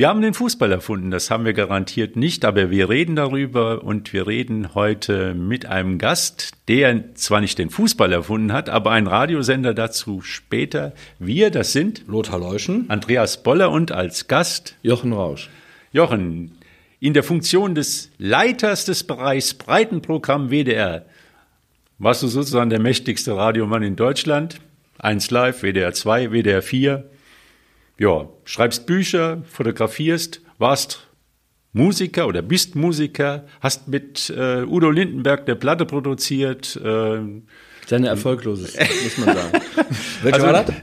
Wir haben den Fußball erfunden, das haben wir garantiert nicht, aber wir reden darüber und wir reden heute mit einem Gast, der zwar nicht den Fußball erfunden hat, aber einen Radiosender dazu später. Wir, das sind Lothar Leuschen, Andreas Boller und als Gast Jochen Rausch. Jochen, in der Funktion des Leiters des Bereichs Breitenprogramm WDR warst du sozusagen der mächtigste Radiomann in Deutschland. 1 Live, WDR 2, WDR 4 ja, schreibst Bücher, fotografierst, warst Musiker oder bist Musiker, hast mit äh, Udo Lindenberg der Platte produziert. Äh, Seine erfolgloseste, muss man sagen. Welche also, war das?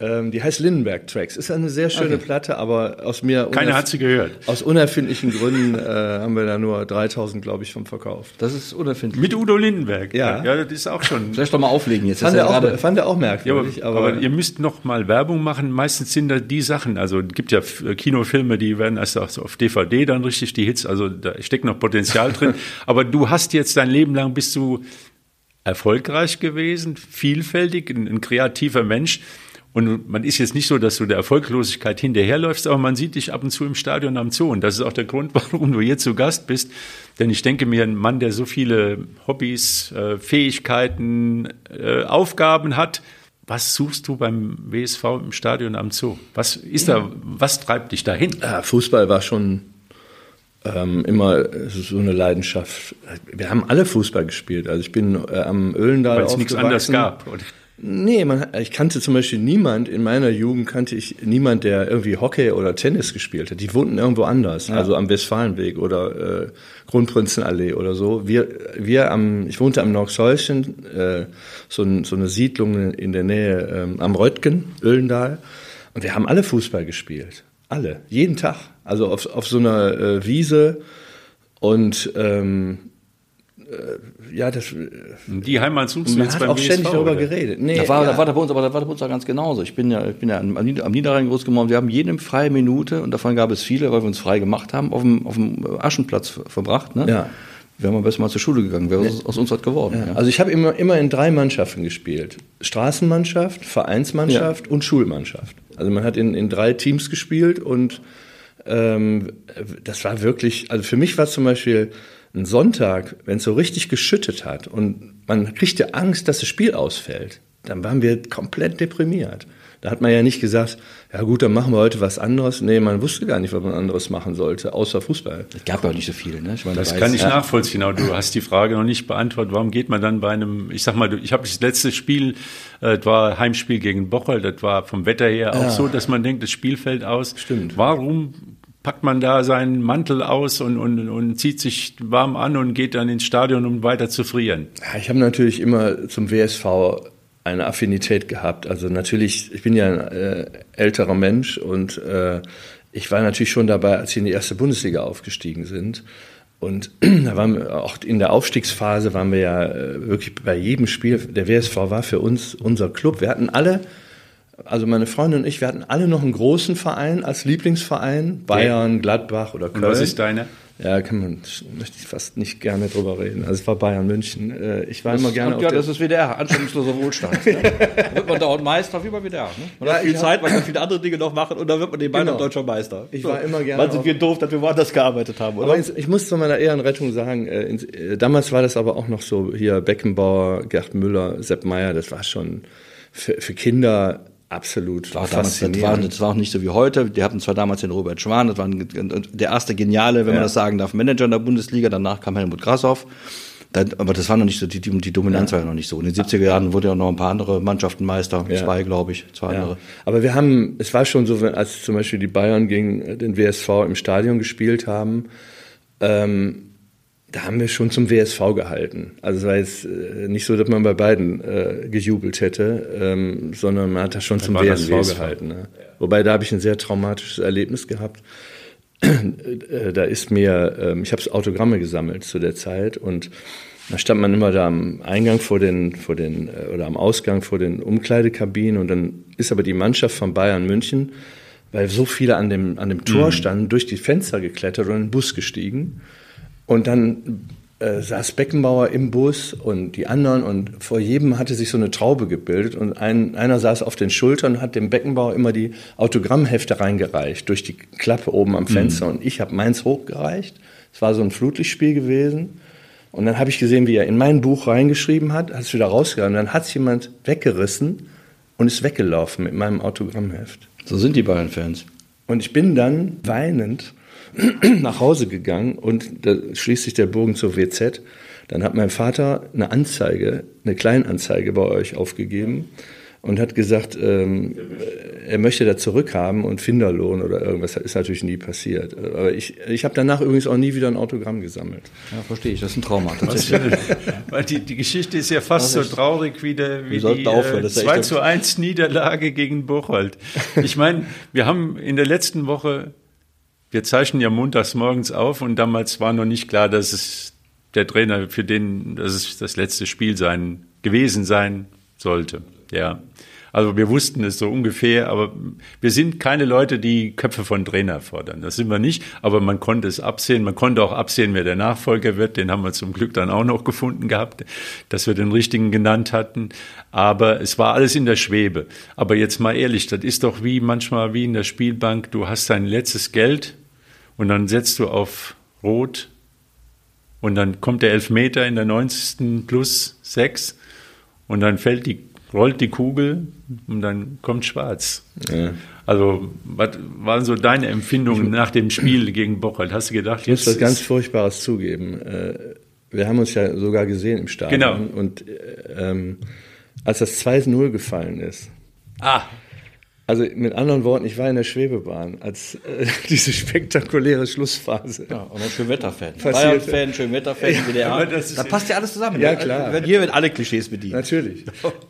Ähm, die heißt Lindenberg Tracks. Ist eine sehr schöne okay. Platte, aber aus mir keiner hat sie gehört. Aus unerfindlichen Gründen äh, haben wir da nur 3000, glaube ich, vom verkauft. Das ist unerfindlich. Mit Udo Lindenberg. Ja, ja, das ist auch schon. Vielleicht doch mal auflegen jetzt. Fand, er auch, fand er auch merkwürdig. Ja, aber, aber, aber, ihr müsst noch mal Werbung machen. Meistens sind da die Sachen. Also es gibt ja Kinofilme, die werden erst auf DVD dann richtig die Hits. Also da steckt noch Potenzial drin. aber du hast jetzt dein Leben lang bist du erfolgreich gewesen, vielfältig, ein, ein kreativer Mensch. Und man ist jetzt nicht so, dass du der Erfolglosigkeit hinterherläufst, aber man sieht dich ab und zu im Stadion am Zoo. Und das ist auch der Grund, warum du hier zu Gast bist. Denn ich denke mir, ein Mann, der so viele Hobbys, äh, Fähigkeiten, äh, Aufgaben hat, was suchst du beim WSV im Stadion am Zoo? Was ist da, was treibt dich dahin? Fußball war schon ähm, immer so eine Leidenschaft. Wir haben alle Fußball gespielt. Also ich bin äh, am Öhlendal Weil es nichts anderes gab. Oder? Nee, man, ich kannte zum Beispiel niemand, in meiner Jugend kannte ich niemand, der irgendwie Hockey oder Tennis gespielt hat. Die wohnten irgendwo anders, ja. also am Westfalenweg oder äh, Kronprinzenallee oder so. Wir, wir am, ich wohnte am Norxhäuschen, äh, so, ein, so eine Siedlung in der Nähe ähm, am Röttgen, Öllendal. Und wir haben alle Fußball gespielt. Alle, jeden Tag. Also auf, auf so einer äh, Wiese. Und ähm, äh, ja, das. Äh, die Heimat suchst du jetzt beim auch ständig darüber geredet. Nee, da war, ja. da war da bei uns, aber da war bei uns auch ganz genauso. Ich bin ja, ich bin ja am, am Niederrhein groß geworden. Wir haben jede freie Minute und davon gab es viele, weil wir uns frei gemacht haben, auf dem, auf dem Aschenplatz verbracht. Ne? Ja. Wir haben am besten mal zur Schule gegangen. Wer ja. aus, aus uns hat geworden. Ja. Also ich habe immer, immer in drei Mannschaften gespielt. Straßenmannschaft, Vereinsmannschaft und Schulmannschaft. Also man hat in, in drei Teams gespielt und ähm, das war wirklich, also für mich war es zum Beispiel ein Sonntag, wenn es so richtig geschüttet hat und man kriegte Angst, dass das Spiel ausfällt, dann waren wir komplett deprimiert. Da hat man ja nicht gesagt, ja gut, dann machen wir heute was anderes. Nee, man wusste gar nicht, was man anderes machen sollte, außer Fußball. Es gab ja auch nicht so viel, ne? Ich meine, das kann ich ja. nachvollziehen, aber du hast die Frage noch nicht beantwortet. Warum geht man dann bei einem, ich sag mal, ich habe das letzte Spiel, äh, das war Heimspiel gegen Bocholt, das war vom Wetter her auch ja. so, dass man denkt, das Spiel fällt aus. Stimmt. Warum packt man da seinen Mantel aus und, und, und zieht sich warm an und geht dann ins Stadion, um weiter zu frieren? Ja, ich habe natürlich immer zum WSV eine Affinität gehabt. Also natürlich, ich bin ja ein äh, älterer Mensch und äh, ich war natürlich schon dabei, als sie in die erste Bundesliga aufgestiegen sind. Und da waren wir, auch in der Aufstiegsphase waren wir ja äh, wirklich bei jedem Spiel. Der WSV war für uns unser Club. Wir hatten alle also meine Freundin und ich, wir hatten alle noch einen großen Verein als Lieblingsverein, Bayern, Gladbach oder Köln. Und was ist deiner? Ja, kann man, möchte ich fast nicht gerne drüber reden. Also es war Bayern München. Äh, ich war das immer gerne. Ja, das ist WDR, anstrengungsloser Wohlstand. ne? Da wird man dauernd Meister wie bei WDR. Ne? Man ja, hat viel Zeit, man kann viele andere Dinge noch machen und dann wird man den Bayern genau. deutscher Meister. Ich war immer gerne. Wann sind wir doof, dass wir woanders gearbeitet haben, oder? Aber ich muss zu meiner Ehrenrettung sagen, äh, äh, damals war das aber auch noch so, hier Beckenbauer, Gerd Müller, Sepp Meyer, das war schon für, für Kinder Absolut. War damals, das, war, das war auch nicht so wie heute. Die hatten zwar damals den Robert Schwan, das war ein, der erste geniale, wenn ja. man das sagen darf, Manager in der Bundesliga. Danach kam Helmut Grashoff. Dann, aber das war noch nicht so, die, die Dominanz ja. war ja noch nicht so. In den 70er Jahren wurde ja noch ein paar andere Mannschaften Meister, ja. zwei, glaube ich, zwei ja. andere. Aber wir haben, es war schon so, als zum Beispiel die Bayern gegen den WSV im Stadion gespielt haben, ähm, da haben wir schon zum WSV gehalten. Also es war jetzt äh, nicht so, dass man bei beiden äh, gejubelt hätte, ähm, sondern man hat da schon da zum WSV, WSV, gehalten. Ne? Ja. Wobei da habe ich ein sehr traumatisches Erlebnis gehabt. Äh, da ist mir, ähm, ich habe Autogramme gesammelt zu der Zeit und da stand man immer da am Eingang vor den, vor den äh, oder am Ausgang vor den Umkleidekabinen und dann ist aber die Mannschaft von Bayern München, weil so viele an dem, an dem Tor mhm. standen, durch die Fenster geklettert und in den Bus gestiegen. Und dann äh, saß Beckenbauer im Bus und die anderen und vor jedem hatte sich so eine Traube gebildet und ein, einer saß auf den Schultern und hat dem Beckenbauer immer die Autogrammhefte reingereicht durch die Klappe oben am Fenster mhm. und ich habe meins hochgereicht. Es war so ein Flutlichtspiel gewesen und dann habe ich gesehen, wie er in mein Buch reingeschrieben hat, hat es wieder rausgegangen. Und dann hat es jemand weggerissen und ist weggelaufen mit meinem Autogrammheft. So sind die Bayern-Fans. Und ich bin dann weinend nach Hause gegangen und da schließt sich der Bogen zur WZ. Dann hat mein Vater eine Anzeige, eine Kleinanzeige bei euch aufgegeben und hat gesagt, ähm, er möchte da zurückhaben und Finderlohn oder irgendwas. Das ist natürlich nie passiert. Aber ich, ich habe danach übrigens auch nie wieder ein Autogramm gesammelt. Ja, verstehe ich. Das ist ein Trauma. Weil die, die Geschichte ist ja fast so traurig wie, der, wie die äh, 2 zu 1 Niederlage gegen Bocholt. Ich meine, wir haben in der letzten Woche, wir zeichnen ja montags morgens auf und damals war noch nicht klar, dass es der Trainer für den, dass es das letzte Spiel sein, gewesen sein sollte. Ja. Also wir wussten es so ungefähr, aber wir sind keine Leute, die Köpfe von Trainer fordern. Das sind wir nicht, aber man konnte es absehen. Man konnte auch absehen, wer der Nachfolger wird. Den haben wir zum Glück dann auch noch gefunden gehabt, dass wir den richtigen genannt hatten. Aber es war alles in der Schwebe. Aber jetzt mal ehrlich, das ist doch wie manchmal wie in der Spielbank. Du hast dein letztes Geld und dann setzt du auf Rot und dann kommt der Elfmeter in der 90. plus 6 und dann fällt die rollt die Kugel und dann kommt schwarz. Ja. Also, was waren so deine Empfindungen nach dem Spiel gegen Bocholt? Hast du gedacht, jetzt. Ich muss was ganz Furchtbares zugeben. Äh, wir haben uns ja sogar gesehen im Stadion. Genau. Und äh, ähm, als das 2-0 gefallen ist. Ah. Also mit anderen Worten, ich war in der Schwebebahn, als äh, diese spektakuläre Schlussphase. Ja, und ein Schönwetterfan. Bayern-Fan, Schönwetterfan, ja, WDR. Da passt ja alles zusammen. Ja, klar. Hier werden alle Klischees bedient. Natürlich.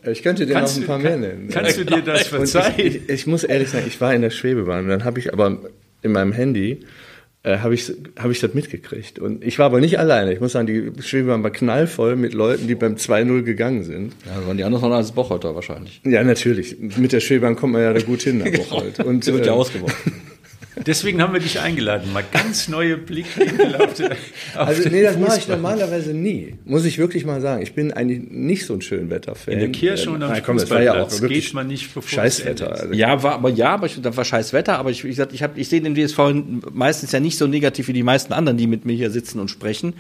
Ich könnte dir kannst noch ein paar mehr nennen. Kannst du dir das verzeihen? Ich, ich, ich, muss ehrlich sagen, ich war in der Schwebebahn und dann habe ich aber in meinem Handy äh, habe ich, hab ich das mitgekriegt. Und ich war aber nicht alleine. Ich muss sagen, die Schwebebahn war knallvoll mit Leuten, die beim 2-0 gegangen sind. Ja, waren die anderen noch als Bocholter wahrscheinlich. Ja, natürlich. Mit der Schwebebahn kommt man ja da gut hin nach genau. Bocholt. Und, Sie wird ja äh, ausgeworfen. Deswegen haben wir dich eingeladen, mal ganz neue Blickwinkel auf, den, auf Also nee, das mache ich normalerweise nie. Muss ich wirklich mal sagen. Ich bin eigentlich nicht so ein Schönwetterfan. In der Kirche und am Nein, komm, war ja auch wirklich geht man nicht bevor Scheißwetter. Also. Ja, war, aber ja, aber ich, das war Scheißwetter. Aber ich, ich, ich, ich sehe den DSV meistens ja nicht so negativ wie die meisten anderen, die mit mir hier sitzen und sprechen.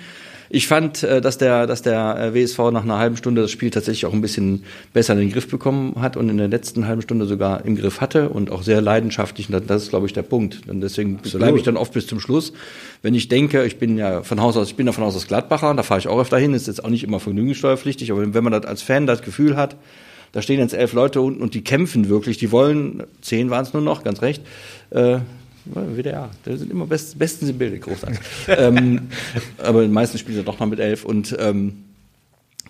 Ich fand, äh, dass der, dass der äh, WSV nach einer halben Stunde das Spiel tatsächlich auch ein bisschen besser in den Griff bekommen hat und in der letzten halben Stunde sogar im Griff hatte und auch sehr leidenschaftlich. Und das ist, glaube ich, der Punkt. Und deswegen bleibe ich dann oft bis zum Schluss. Wenn ich denke, ich bin ja von Haus aus, ich bin ja von Haus aus Gladbacher, da fahre ich auch öfter hin, ist jetzt auch nicht immer vergnügungssteuerpflichtig, aber wenn man das als Fan das Gefühl hat, da stehen jetzt elf Leute unten und die kämpfen wirklich, die wollen, zehn waren es nur noch, ganz recht, äh, WDR, da sind immer best, bestens im Bild, großartig. ähm, aber die meisten spielen ja doch noch mit elf und ähm,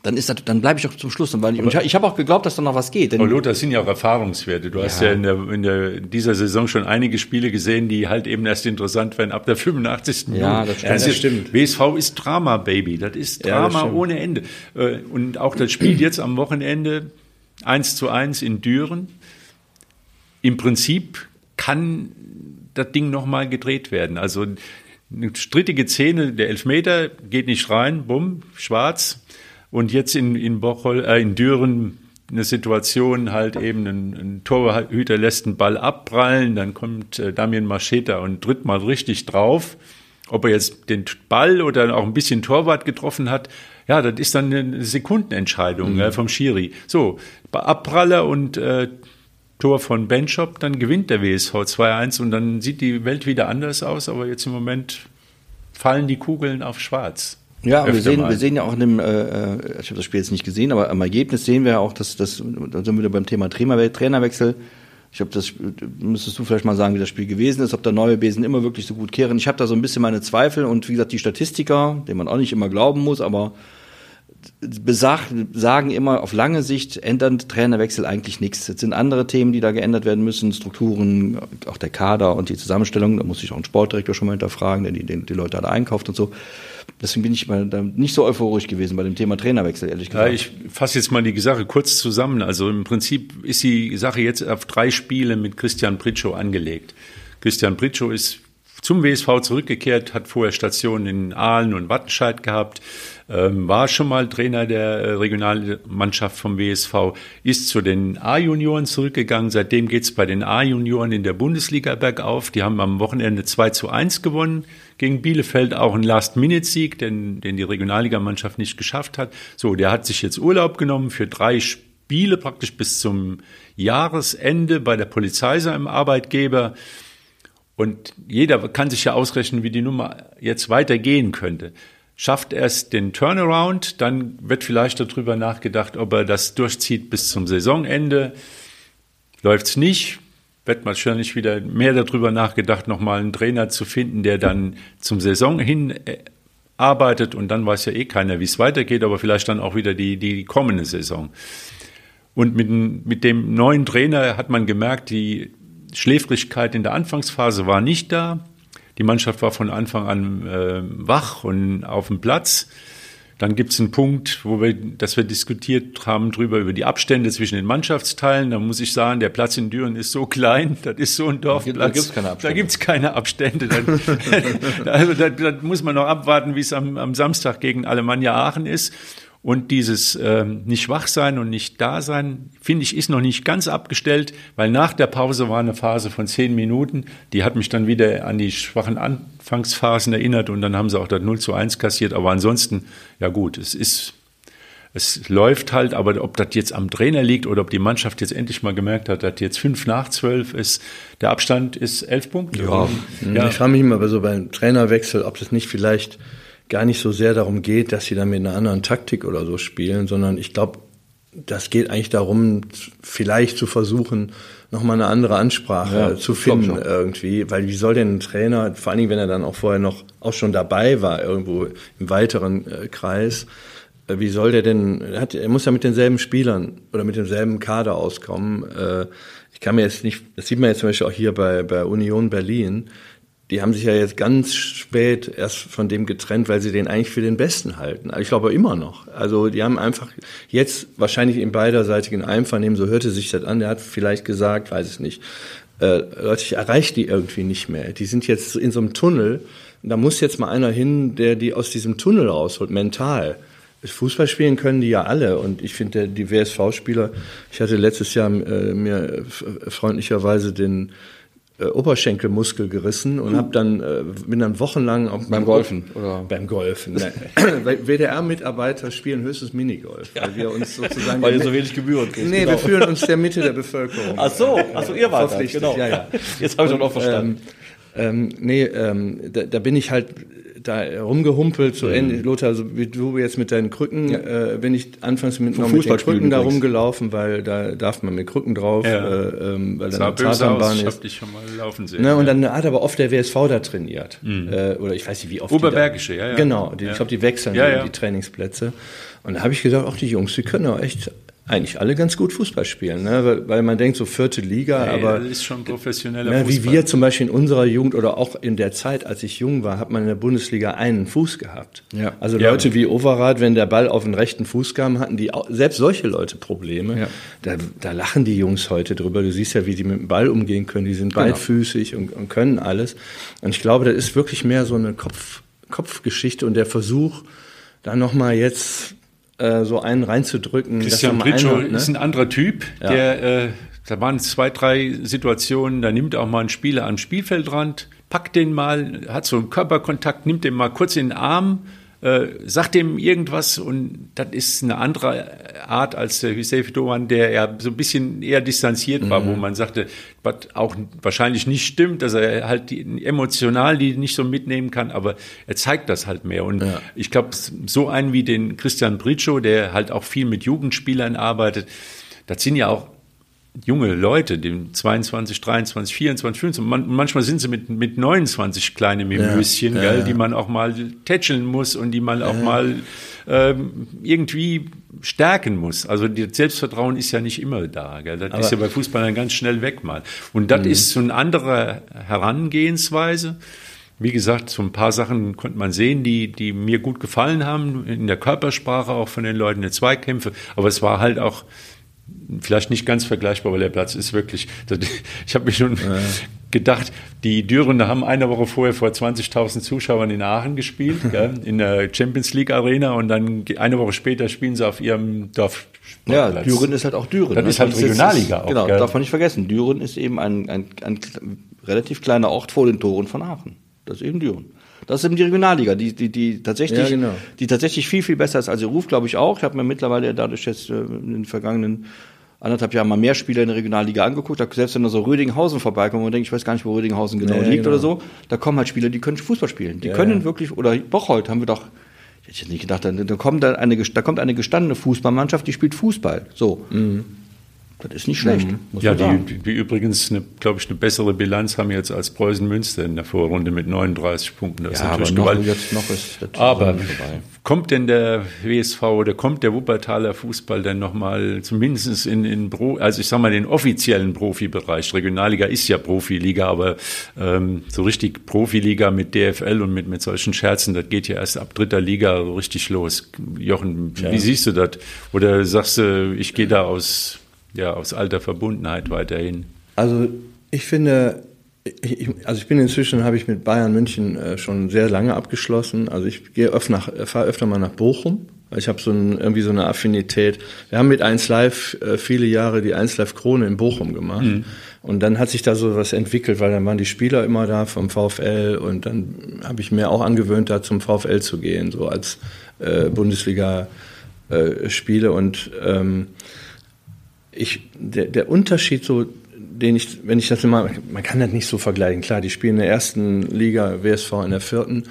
dann ist das, dann bleibe ich auch zum Schluss. Weil ich, ich, ich habe auch geglaubt, dass da noch was geht. Denn, aber Lothar, das sind ja auch Erfahrungswerte. Du ja. hast ja in, der, in der, dieser Saison schon einige Spiele gesehen, die halt eben erst interessant werden ab der 85. Ja, das stimmt. Das, das stimmt. WSV ist Drama, Baby. Das ist Drama ja, ohne Ende. Äh, und auch das Spiel jetzt am Wochenende 1 zu 1 in Düren. Im Prinzip kann das Ding nochmal gedreht werden. Also eine strittige Szene, der Elfmeter geht nicht rein, bumm, schwarz. Und jetzt in, in, Bochol, äh, in Düren eine Situation, halt eben ein, ein Torhüter lässt einen Ball abprallen, dann kommt äh, Damien Mascheta und tritt mal richtig drauf. Ob er jetzt den Ball oder auch ein bisschen Torwart getroffen hat, ja, das ist dann eine Sekundenentscheidung mhm. äh, vom Schiri. So, Abpraller und äh, Tor von Benchop, dann gewinnt der WSV 2-1 und dann sieht die Welt wieder anders aus, aber jetzt im Moment fallen die Kugeln auf schwarz. Ja, wir sehen, wir sehen ja auch in dem, äh, äh ich habe das Spiel jetzt nicht gesehen, aber am Ergebnis sehen wir ja auch, dass das, da sind wir wieder beim Thema Trainerwechsel. Ich glaube, das müsstest du vielleicht mal sagen, wie das Spiel gewesen ist, ob da neue Besen immer wirklich so gut kehren. Ich habe da so ein bisschen meine Zweifel und wie gesagt, die Statistiker, denen man auch nicht immer glauben muss, aber besag, sagen immer, auf lange Sicht ändert Trainerwechsel eigentlich nichts. Jetzt sind andere Themen, die da geändert werden müssen, Strukturen, auch der Kader und die Zusammenstellung. Da muss ich auch einen Sportdirektor schon mal hinterfragen, der die, die, die Leute alle einkauft und so. Deswegen bin ich mal nicht so euphorisch gewesen bei dem Thema Trainerwechsel, ehrlich gesagt. Ja, ich fasse jetzt mal die Sache kurz zusammen. Also im Prinzip ist die Sache jetzt auf drei Spiele mit Christian Pritschow angelegt. Christian Pritschow ist zum WSV zurückgekehrt, hat vorher Stationen in Aalen und Wattenscheid gehabt, ähm, war schon mal Trainer der äh, Regionalmannschaft vom WSV, ist zu den A-Junioren zurückgegangen. Seitdem geht's bei den A-Junioren in der Bundesliga bergauf. Die haben am Wochenende 2 zu 1 gewonnen gegen Bielefeld, auch ein Last-Minute-Sieg, den, den die Regionalligamannschaft nicht geschafft hat. So, der hat sich jetzt Urlaub genommen für drei Spiele praktisch bis zum Jahresende bei der Polizei seinem Arbeitgeber. Und jeder kann sich ja ausrechnen, wie die Nummer jetzt weitergehen könnte. Schafft er es den Turnaround, dann wird vielleicht darüber nachgedacht, ob er das durchzieht bis zum Saisonende. Läuft's nicht, wird wahrscheinlich wieder mehr darüber nachgedacht, nochmal einen Trainer zu finden, der dann zum Saison hin äh, arbeitet und dann weiß ja eh keiner, wie es weitergeht, aber vielleicht dann auch wieder die, die kommende Saison. Und mit, mit dem neuen Trainer hat man gemerkt, die Schläfrigkeit in der Anfangsphase war nicht da. Die Mannschaft war von Anfang an äh, wach und auf dem Platz. Dann gibt es einen Punkt, wo wir, dass wir diskutiert haben drüber über die Abstände zwischen den Mannschaftsteilen. Da muss ich sagen, der Platz in Düren ist so klein, das ist so ein Dorfplatz. Da gibt's keine Abstände. Da gibt's keine Abstände. also da, da, muss man noch abwarten, wie es am, am Samstag gegen Alemannia Aachen ist. Und dieses ähm, nicht wach sein und nicht da sein, finde ich, ist noch nicht ganz abgestellt, weil nach der Pause war eine Phase von zehn Minuten. Die hat mich dann wieder an die schwachen Anfangsphasen erinnert und dann haben sie auch das 0 zu 1 kassiert. Aber ansonsten, ja gut, es ist, es läuft halt, aber ob das jetzt am Trainer liegt oder ob die Mannschaft jetzt endlich mal gemerkt hat, dass jetzt fünf nach zwölf ist, der Abstand ist elf Punkte. Ja, ja. ich frage mich immer so beim Trainerwechsel, ob das nicht vielleicht gar nicht so sehr darum geht, dass sie dann mit einer anderen Taktik oder so spielen, sondern ich glaube, das geht eigentlich darum, vielleicht zu versuchen, nochmal eine andere Ansprache ja, zu finden irgendwie, weil wie soll denn ein Trainer, vor allen Dingen, wenn er dann auch vorher noch auch schon dabei war, irgendwo im weiteren äh, Kreis, äh, wie soll der denn, er, hat, er muss ja mit denselben Spielern oder mit demselben Kader auskommen. Äh, ich kann mir jetzt nicht, das sieht man jetzt zum Beispiel auch hier bei, bei Union Berlin, die haben sich ja jetzt ganz spät erst von dem getrennt, weil sie den eigentlich für den Besten halten. Ich glaube immer noch. Also die haben einfach jetzt wahrscheinlich im beiderseitigen Einvernehmen, so hörte sich das an, der hat vielleicht gesagt, weiß es nicht, äh, Leute, ich erreiche die irgendwie nicht mehr. Die sind jetzt in so einem Tunnel. Da muss jetzt mal einer hin, der die aus diesem Tunnel rausholt, mental. Fußball spielen können die ja alle und ich finde die WSV-Spieler, ich hatte letztes Jahr äh, mir freundlicherweise den äh, Oberschenkelmuskel gerissen und habe dann äh, bin dann wochenlang auch beim Golfen oder beim Golfen. Ne. WDR-Mitarbeiter spielen höchstens Minigolf, weil wir uns sozusagen weil ihr so wenig Gebühren kriegt. Nee, genau. wir fühlen uns der Mitte der Bevölkerung. Ach so, ach so, ihr wart das, genau. Ja, ja. Jetzt habe ich doch noch verstanden. Ähm, ähm, nee, ähm, da, da bin ich halt da rumgehumpelt, so mhm. ähnlich, Lothar, so wie du jetzt mit deinen Krücken, ja. äh, bin ich anfangs mit, noch mit den Krücken da rumgelaufen, weil da darf man mit Krücken drauf, ja. äh, ähm, weil da eine Tatanbahn ist. Ich dich schon mal laufen sehen. Ne, und dann hat aber oft der WSV da trainiert. Mhm. Äh, oder ich weiß nicht, wie oft. Oberbergische, ja, ja. Genau, die, ich glaube, die wechseln die, die Trainingsplätze. Und da habe ich gedacht, ach, die Jungs, die können auch echt eigentlich alle ganz gut Fußball spielen, ne? weil, weil man denkt so vierte Liga, nee, aber das ist schon professioneller ne, Fußball. Wie wir zum Beispiel in unserer Jugend oder auch in der Zeit, als ich jung war, hat man in der Bundesliga einen Fuß gehabt. Ja. Also ja. Leute wie Overath, wenn der Ball auf den rechten Fuß kam, hatten die auch, selbst solche Leute Probleme. Ja. Da, da lachen die Jungs heute drüber. Du siehst ja, wie die mit dem Ball umgehen können. Die sind genau. beidfüßig und, und können alles. Und ich glaube, das ist wirklich mehr so eine Kopf, Kopfgeschichte und der Versuch, da nochmal jetzt äh, so einen reinzudrücken. Christian Britschow ne? ist ein anderer Typ, ja. der, äh, da waren zwei, drei Situationen, da nimmt auch mal ein Spieler am Spielfeldrand, packt den mal, hat so einen Körperkontakt, nimmt den mal kurz in den Arm, äh, sagt dem irgendwas und das ist eine andere Art als der Hüseyin Doan, der ja so ein bisschen eher distanziert war, mhm. wo man sagte, was auch wahrscheinlich nicht stimmt, dass er halt die, emotional die nicht so mitnehmen kann, aber er zeigt das halt mehr. Und ja. ich glaube, so einen wie den Christian Britschow, der halt auch viel mit Jugendspielern arbeitet, das sind ja auch junge Leute, die 22, 23, 24, 25, man, manchmal sind sie mit, mit 29 kleine Mimöschen, ja, ja, die man auch mal tätscheln muss und die man auch mal ähm, irgendwie stärken muss. Also das Selbstvertrauen ist ja nicht immer da. Gell? Das Aber ist ja bei Fußballern ganz schnell weg mal. Und das mhm. ist so eine andere Herangehensweise. Wie gesagt, so ein paar Sachen konnte man sehen, die, die mir gut gefallen haben, in der Körpersprache auch von den Leuten, der Zweikämpfe. Aber es war halt auch vielleicht nicht ganz vergleichbar, weil der Platz ist wirklich, ich habe mich schon ja. gedacht, die Dürende haben eine Woche vorher vor 20.000 Zuschauern in Aachen gespielt, gell, in der Champions League Arena und dann eine Woche später spielen sie auf ihrem Dorf. Ja, Düren ist halt auch Düren. Das ne? ist halt Regionalliga auch. Genau, gell? darf man nicht vergessen. Düren ist eben ein, ein, ein relativ kleiner Ort vor den Toren von Aachen. Das ist eben Düren. Das ist eben die Regionalliga, die, die, die tatsächlich, Ja, genau. die tatsächlich viel, viel besser ist als ihr Ruf, glaube ich auch. Ich habe mir mittlerweile dadurch jetzt äh, in den vergangenen anderthalb Jahren mal mehr Spieler in der Regionalliga angeguckt. Da selbst wenn da so Rödinghausen vorbeikommt und denkt, ich weiß gar nicht, wo Rödinghausen genau Ja, liegt genau. oder so, da kommen halt Spieler, die können Fußball spielen. Die Ja, können wirklich, oder Bocholt haben wir doch, ich hätte jetzt nicht gedacht, da, kommt eine, da kommt eine gestandene Fußballmannschaft, die spielt Fußball. So. Das ist nicht schlecht. Muss Ja, die, die übrigens, glaube ich, eine bessere Bilanz haben jetzt als Preußen Münster in der Vorrunde mit 39 Punkten. Das ist ja, aber natürlich noch, jetzt noch ist das Aber kommt denn der WSV oder kommt der Wuppertaler Fußball denn nochmal zumindest in, in Pro, also ich sag mal den offiziellen Profibereich? Regionalliga ist ja Profiliga, aber ähm, so richtig Profiliga mit DFL und mit, mit solchen Scherzen, das geht ja erst ab dritter Liga richtig los. Jochen, wie siehst du das? Oder sagst du, ich gehe da aus, ja, aus alter Verbundenheit weiterhin? Also ich finde, ich, also ich bin inzwischen, habe ich mit Bayern München äh, schon sehr lange abgeschlossen. Also ich gehe öfter nach, fahre öfter mal nach Bochum. Ich habe so ein, irgendwie so eine Affinität. Wir haben mit 1 Live äh, viele Jahre die 1 Live Krone in Bochum gemacht. Und dann hat sich da so was entwickelt, weil dann waren die Spieler immer da vom VfL und dann habe ich mir auch angewöhnt, da zum VfL zu gehen, so als äh, Bundesliga-Spiele. und ähm, ich, der, der Unterschied so, den ich, wenn ich das immer, man kann das nicht so vergleichen. Klar, die spielen in der ersten Liga, WSV in der vierten.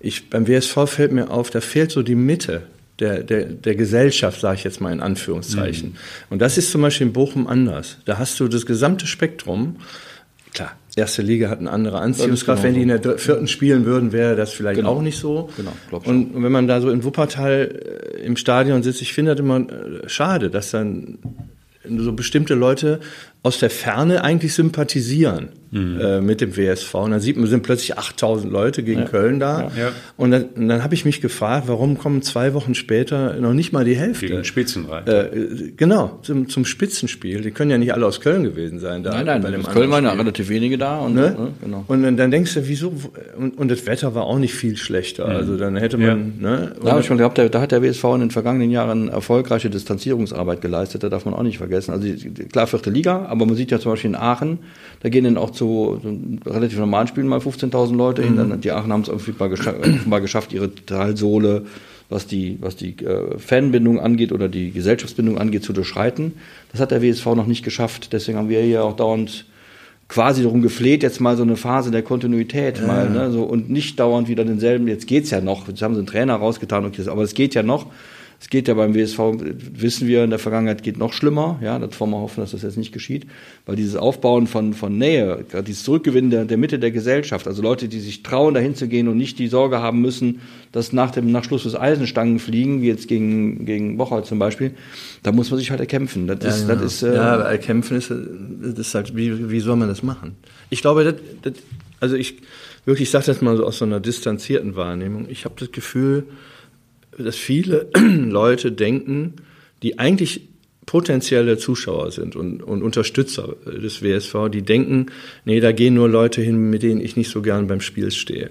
Ich, beim WSV fällt mir auf, da fehlt so die Mitte der, der, der Gesellschaft, sage ich jetzt mal in Anführungszeichen. Und das ist zum Beispiel in Bochum anders. Da hast du das gesamte Spektrum. Klar, erste Liga hat eine andere Anziehungskraft. Wenn die in der vierten spielen würden, wäre das vielleicht Genau. auch nicht so. Genau, glaub schon. und, und wenn man da so in Wuppertal äh, im Stadion sitzt, ich finde das immer äh, schade, dass dann so bestimmte Leute aus der Ferne eigentlich sympathisieren äh, mit dem WSV. Und dann sieht man, sind plötzlich 8000 Leute gegen Köln da. Ja. Und dann, und dann habe ich mich gefragt, warum kommen zwei Wochen später noch nicht mal die Hälfte? Gegen Spitzenreiter. Äh, genau, zum, zum Spitzenspiel. Die können ja nicht alle aus Köln gewesen sein. Da Nein, nein, bei dem Köln waren ja relativ wenige da. Und, ne? Ne? genau. Und dann, dann denkst du, wieso? Und, und das Wetter war auch nicht viel schlechter. Also dann hätte man. Ne? Da habe ich schon gehabt, da hat der WSV in den vergangenen Jahren erfolgreiche Distanzierungsarbeit geleistet, da darf man auch nicht vergessen. Also die- klar, vierte Liga, aber man sieht ja zum Beispiel in Aachen, da gehen dann auch zu so relativ normalen Spielen mal 15.000 Leute hin. Dann, die Aachen haben es mal, gescha mal geschafft, ihre Talsohle, was die, was die äh, Fanbindung angeht oder die Gesellschaftsbindung angeht, zu durchschreiten. Das hat der WSV noch nicht geschafft. Deswegen haben wir hier auch dauernd quasi darum gefleht, jetzt mal so eine Phase der Kontinuität mal, ne, so, und nicht dauernd wieder denselben, jetzt geht's ja noch, jetzt haben sie einen Trainer rausgetan, okay, aber es geht ja noch. Es geht ja beim WSV, wissen wir, in der Vergangenheit geht noch schlimmer, ja, das wollen wir hoffen, dass das jetzt nicht geschieht, weil dieses Aufbauen von, von Nähe, gerade dieses Zurückgewinnen der, der Mitte der Gesellschaft, also Leute, die sich trauen, dahin zu gehen und nicht die Sorge haben müssen, dass nach dem, nach Schluss des Eisenstangen fliegen, wie jetzt gegen, gegen Bocholt zum Beispiel, da muss man sich halt erkämpfen. Das ist, das ist, äh, ja, aber kämpfen ist, das ist halt, wie, wie soll man das machen? Ich glaube, das, das, also ich wirklich, ich sage das mal so aus so einer distanzierten Wahrnehmung. Ich habe das Gefühl, dass viele Leute denken, die eigentlich potenzielle Zuschauer sind und, und Unterstützer des WSV, die denken, nee, da gehen nur Leute hin, mit denen ich nicht so gern beim Spiel stehe.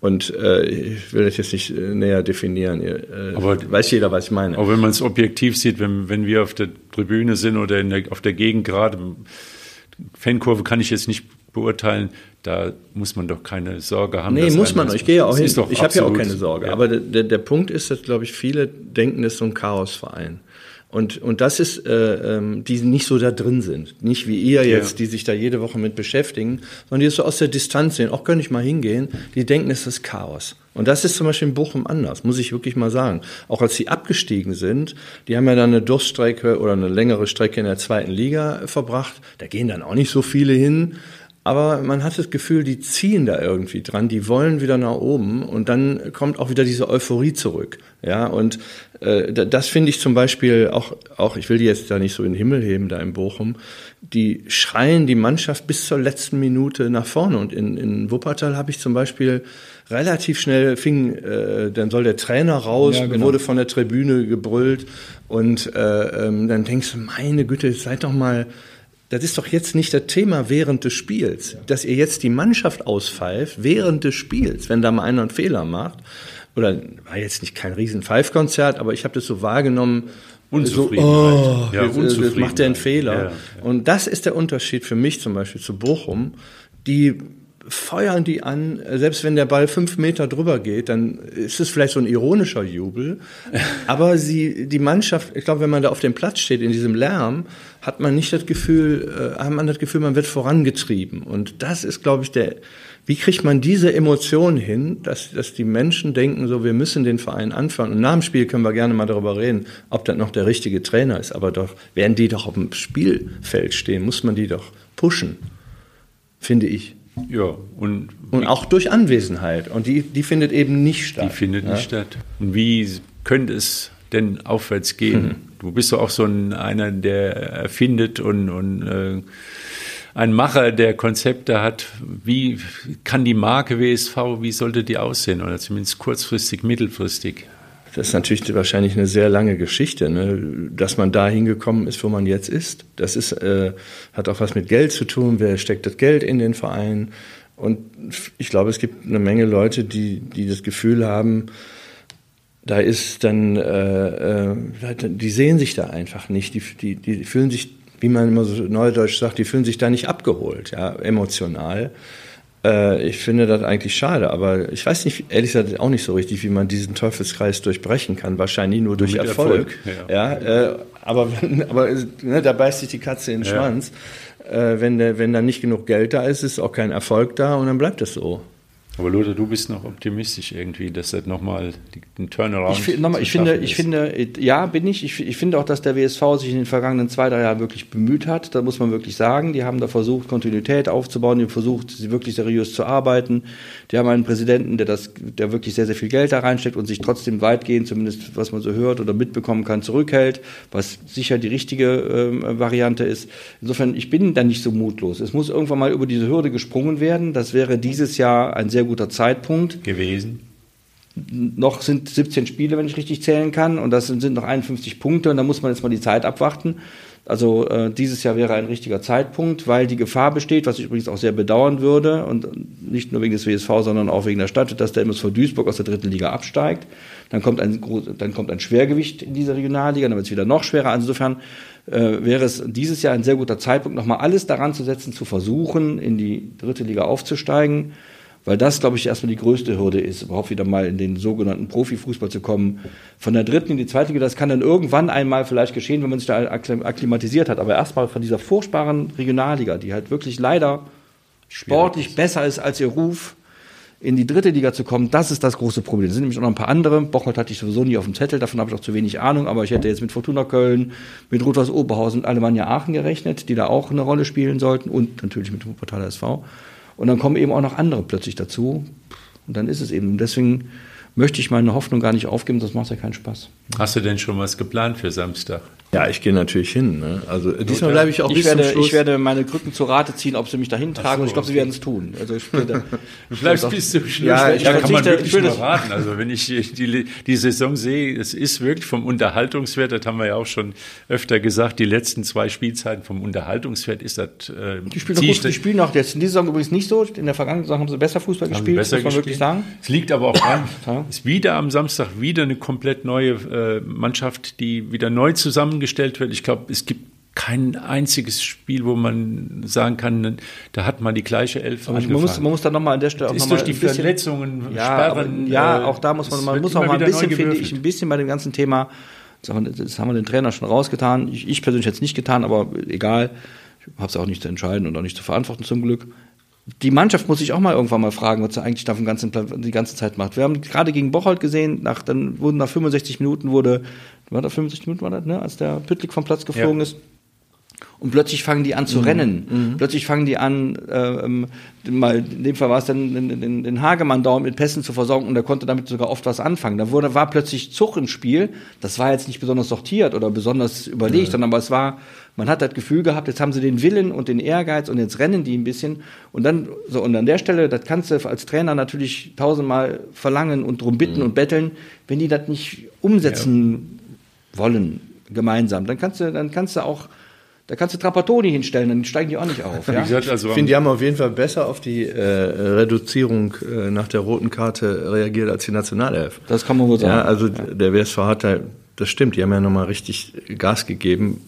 Und äh, ich will das jetzt nicht äh, näher definieren. Äh, Aber- weiß jeder, was ich meine. Aber wenn man es objektiv sieht, wenn, wenn wir auf der Tribüne sind oder in der, auf der Gegend gerade, Fankurve kann ich jetzt nicht beurteilen, da muss man doch keine Sorge haben. Nee, muss man. Ich gehe ja auch hin. Ich habe ja auch keine Sorge. Ja. Aber der, der, Punkt ist, dass, glaube ich, viele denken, das ist so ein Chaosverein. Und, und das ist, äh, ähm, die nicht so da drin sind. Nicht wie ihr jetzt, die sich da jede Woche mit beschäftigen, sondern die das so aus der Distanz sehen. Auch könnte ich mal hingehen. Die denken, es ist Chaos. Und das ist zum Beispiel in Bochum anders, muss ich wirklich mal sagen. Auch als sie abgestiegen sind, die haben ja dann eine Durststrecke oder eine längere Strecke in der zweiten Liga verbracht. Da gehen dann auch nicht so viele hin. Aber man hat das Gefühl, die ziehen da irgendwie dran, die wollen wieder nach oben und dann kommt auch wieder diese Euphorie zurück. Ja, und äh, da- das finde ich zum Beispiel auch, auch, ich will die jetzt da nicht so in den Himmel heben, da in Bochum, die schreien die Mannschaft bis zur letzten Minute nach vorne. Und in, in Wuppertal habe ich zum Beispiel relativ schnell fing, äh, dann soll der Trainer raus, Ja, genau. wurde von der Tribüne gebrüllt und äh, ähm, dann denkst du, meine Güte, seid doch mal das ist doch jetzt nicht das Thema während des Spiels, dass ihr jetzt die Mannschaft auspfeift während des Spiels, wenn da mal einer einen Fehler macht. Oder war jetzt nicht kein riesen Pfeifkonzert, aber ich habe das so wahrgenommen. Unzufriedenheit. So, oh, Ja, jetzt, äh, Unzufriedenheit. macht der einen Fehler. Ja, ja. Und das ist der Unterschied für mich zum Beispiel zu Bochum. Die feuern die an, selbst wenn der Ball fünf Meter drüber geht, dann ist es vielleicht so ein ironischer Jubel. Aber sie, die Mannschaft, ich glaube, wenn man da auf dem Platz steht in diesem Lärm, hat man nicht das Gefühl, äh, hat man das Gefühl, man wird vorangetrieben. Und das ist, glaube ich, der, wie kriegt man diese Emotion hin, dass, dass die Menschen denken, so, wir müssen den Verein anfangen. Und nach dem Spiel können wir gerne mal darüber reden, ob das noch der richtige Trainer ist. Aber doch, während die doch auf dem Spielfeld stehen, muss man die doch pushen. Finde ich. Ja, und Und auch durch Anwesenheit. Und die, die findet eben nicht statt. Die findet ja? nicht statt. Und wie könnte es denn aufwärts gehen? Mhm. Du bist doch auch so ein, einer, der erfindet und, und äh, ein Macher, der Konzepte hat. Wie kann die Marke WSV, wie sollte die aussehen? Oder zumindest kurzfristig, mittelfristig? Das ist natürlich wahrscheinlich eine sehr lange Geschichte, ne? dass man da hingekommen ist, wo man jetzt ist. Das ist, äh, hat auch was mit Geld zu tun. Wer steckt das Geld in den Verein? Und ich glaube, es gibt eine Menge Leute, die, die das Gefühl haben, da ist dann, äh, äh, die sehen sich da einfach nicht. Die, die, die fühlen sich, wie man immer so neudeutsch sagt, die fühlen sich da nicht abgeholt, ja, emotional. Äh, ich finde das eigentlich schade, aber ich weiß nicht, ehrlich gesagt, auch nicht so richtig, wie man diesen Teufelskreis durchbrechen kann. Wahrscheinlich nur durch Erfolg. Erfolg, ja, äh, aber aber ne, da beißt sich die Katze in den Ja. Schwanz. Äh, wenn, der, wenn da nicht genug Geld da ist, ist auch kein Erfolg da und dann bleibt es so. Aber Lothar, du bist noch optimistisch irgendwie, dass das nochmal ein Turnaround Ich, nochmal, ich finde, schaffen ich ist. finde, äh, ja, bin ich. ich. Ich finde auch, dass der WSV sich in den vergangenen zwei, drei Jahren wirklich bemüht hat. Da muss man wirklich sagen. Die haben da versucht, Kontinuität aufzubauen. Die haben versucht, sie wirklich seriös zu arbeiten. Die haben einen Präsidenten, der das, der wirklich sehr, sehr viel Geld da reinsteckt und sich trotzdem weitgehend, zumindest was man so hört oder mitbekommen kann, zurückhält, was sicher die richtige ähm, Variante ist. Insofern, ich bin da nicht so mutlos. Es muss irgendwann mal über diese Hürde gesprungen werden. Das wäre dieses Jahr ein sehr guter Zeitpunkt gewesen. noch sind 17 Spiele, wenn ich richtig zählen kann, und das sind, noch 51 Punkte, und da muss man jetzt mal die Zeit abwarten. Also äh, dieses Jahr wäre ein richtiger Zeitpunkt, weil die Gefahr besteht, was ich übrigens auch sehr bedauern würde, und nicht nur wegen des WSV, sondern auch wegen der Stadt, dass der MSV Duisburg aus der dritten Liga absteigt. Dann kommt ein, dann kommt ein Schwergewicht in dieser Regionalliga, dann wird es wieder noch schwerer. Also insofern äh, wäre es dieses Jahr ein sehr guter Zeitpunkt, nochmal alles daran zu setzen, zu versuchen, in die dritte Liga aufzusteigen weil das, glaube ich, erstmal die größte Hürde ist, überhaupt wieder mal in den sogenannten Profifußball zu kommen. Von der dritten in die zweite Liga, das kann dann irgendwann einmal vielleicht geschehen, wenn man sich da akklim- akklimatisiert hat. Aber erstmal von dieser furchtbaren Regionalliga, die halt wirklich leider sportlich besser ist als ihr Ruf, in die dritte Liga zu kommen, das ist das große Problem. Es sind nämlich auch noch ein paar andere. Bocholt hatte ich sowieso nie auf dem Zettel, davon habe ich auch zu wenig Ahnung, aber ich hätte jetzt mit Fortuna Köln, mit Rot-Weiß Oberhausen und Alemannia Aachen gerechnet, die da auch eine Rolle spielen sollten und natürlich mit Wuppertaler SV. Und dann kommen eben auch noch andere plötzlich dazu. Und dann ist es eben. Und deswegen möchte ich meine Hoffnung gar nicht aufgeben, das macht ja keinen Spaß. Hast du denn schon was geplant für Samstag? Ja, ich gehe natürlich hin. Ne? Also diesmal bleibe ich auch Ich bis werde, zum Schluss. ich werde meine Krücken zur Rate ziehen, ob sie mich dahin tragen. und ich glaube, sie werden es tun. Also ich werde, Du bleibst bis zum Schluss. Ja, da ich kann man wirklich ich das- raten. Also wenn ich die, die Saison sehe, es ist wirklich vom Unterhaltungswert, das haben wir ja auch schon öfter gesagt, die letzten zwei Spielzeiten vom Unterhaltungswert ist das äh, die spielen noch gut, die spielen noch jetzt in dieser Saison übrigens nicht so. In der vergangenen Saison haben sie besser Fußball haben gespielt, besser muss man gespielt. wirklich sagen. Es liegt aber auch daran, es ist wieder am Samstag wieder eine komplett neue äh, Mannschaft, die wieder neu zusammengestellt wird. Ich glaube, es gibt kein einziges Spiel, wo man sagen kann, da hat man die gleiche Elf Aber man muss, man muss dann nochmal an der Stelle auch ist durch die Verletzungen, ja, Sperren. aber, ja, äh, auch da muss man, es man muss auch mal ein bisschen, finde ich, ein bisschen bei dem ganzen Thema, das haben wir- den Trainer schon rausgetan. Ich, ich persönlich jetzt nicht getan, aber egal. Ich habe es auch nicht zu entscheiden und auch nicht zu verantworten zum Glück. Die Mannschaft muss sich auch mal irgendwann mal fragen, was sie eigentlich da vom ganzen, die ganze Zeit macht. Wir haben gerade gegen Bocholt gesehen, nach, dann wurden nach 65 Minuten wurde, war das 65 Minuten war das, ne, als der Püttlik vom Platz geflogen Ja. ist. Und plötzlich fangen die an zu rennen. Plötzlich fangen die an, äh, ähm, mal, in dem Fall war es dann, den, den, den Hagemann dauernd mit Pässen zu versorgen und der konnte damit sogar oft was anfangen. Da wurde, war plötzlich Zug im Spiel. Das war jetzt nicht besonders sortiert oder besonders überlegt, sondern aber es war, man hat das Gefühl gehabt, jetzt haben sie den Willen und den Ehrgeiz und jetzt rennen die ein bisschen. Und dann, so, und an der Stelle, das kannst du als Trainer natürlich tausendmal verlangen und drum bitten und betteln, wenn die das nicht umsetzen wollen, gemeinsam, dann kannst du, dann kannst du auch Da kannst du Trapattoni hinstellen, dann steigen die auch nicht auf. Ja? Gesagt, also ich finde, die haben auf jeden Fall besser auf die äh, Reduzierung äh, nach der roten Karte reagiert als die Nationalelf. Das kann man wohl sagen. Ja, also ja. der WSV hat da, das stimmt, die haben ja nochmal richtig Gas gegeben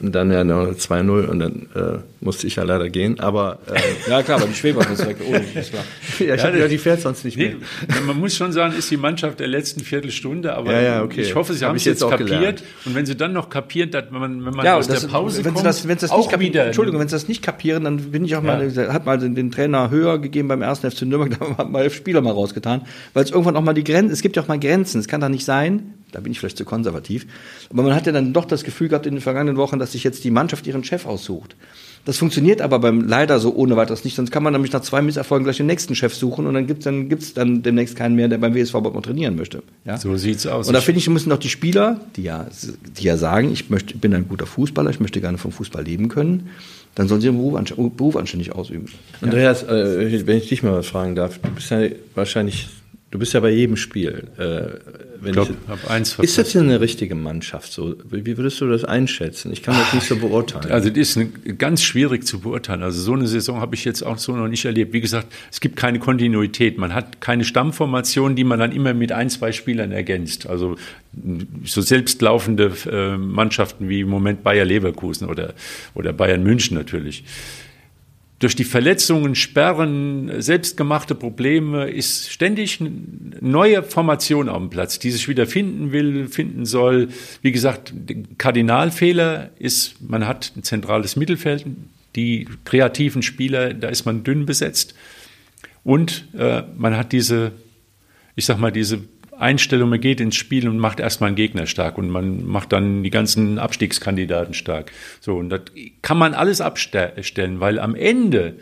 dann ja noch 2-0 und dann äh, musste ich ja leider gehen. Aber äh, ja klar, aber die Schweber ist weg. Oh, ist klar. ja, ich ja, ja, die fährt sonst nicht nee, mehr. Man muss schon sagen, ist die Mannschaft der letzten Viertelstunde, aber ja, ja, okay. ich hoffe, sie Hab haben es jetzt kapiert. Gelernt. Und wenn sie dann noch kapieren, dass man, wenn man ja, aus das, der Pause wenn kommt, das, wenn das auch nicht kapieren, wieder. Entschuldigung, wenn sie das nicht kapieren, dann bin ich auch mal, hat mal den, den, Trainer höher gegeben beim ersten FC Nürnberg, da hat mal Spieler mal rausgetan, weil es irgendwann auch mal die Grenzen, es gibt ja auch mal Grenzen, es kann doch nicht sein, da bin ich vielleicht zu konservativ. Aber man hat ja dann doch das Gefühl gehabt in den vergangenen Wochen, dass sich jetzt die Mannschaft ihren Chef aussucht. Das funktioniert aber beim leider so ohne weiteres nicht. Sonst kann man nämlich nach zwei Misserfolgen gleich den nächsten Chef suchen und dann gibt's dann gibt's dann demnächst keinen mehr, der beim WSV mal trainieren möchte. Ja? So sieht's aus. Und da finde ich, müssen auch die Spieler, die ja, die ja sagen, ich möchte, bin ein guter Fußballer, ich möchte gerne vom Fußball leben können, dann sollen sie ihren Beruf, anständig, Beruf anständig ausüben. Andreas, äh, wenn ich dich mal was fragen darf, du bist ja wahrscheinlich Du bist ja bei jedem Spiel. Äh, ich glaub, ich, hab eins ist das denn eine richtige Mannschaft? So, wie würdest du das einschätzen? Ich kann das nicht so beurteilen. Also das ist ganz schwierig zu beurteilen. Also so eine Saison habe ich jetzt auch so noch nicht erlebt. Wie gesagt, es gibt keine Kontinuität. Man hat keine Stammformation, die man dann immer mit ein, zwei Spielern ergänzt. Also so selbstlaufende äh, Mannschaften wie im Moment Bayer Leverkusen oder, oder Bayern München natürlich durch die Verletzungen, Sperren, selbstgemachte Probleme ist ständig eine neue Formation auf dem Platz, die sich wieder finden will, finden soll. Wie gesagt, Kardinalfehler ist, man hat ein zentrales Mittelfeld, die kreativen Spieler, da ist man dünn besetzt. Und äh, man hat diese, ich sag mal, diese Einstellung, man geht ins Spiel und macht erstmal einen Gegner stark und man macht dann die ganzen Abstiegskandidaten stark. So, und das kann man alles abstellen, weil am Ende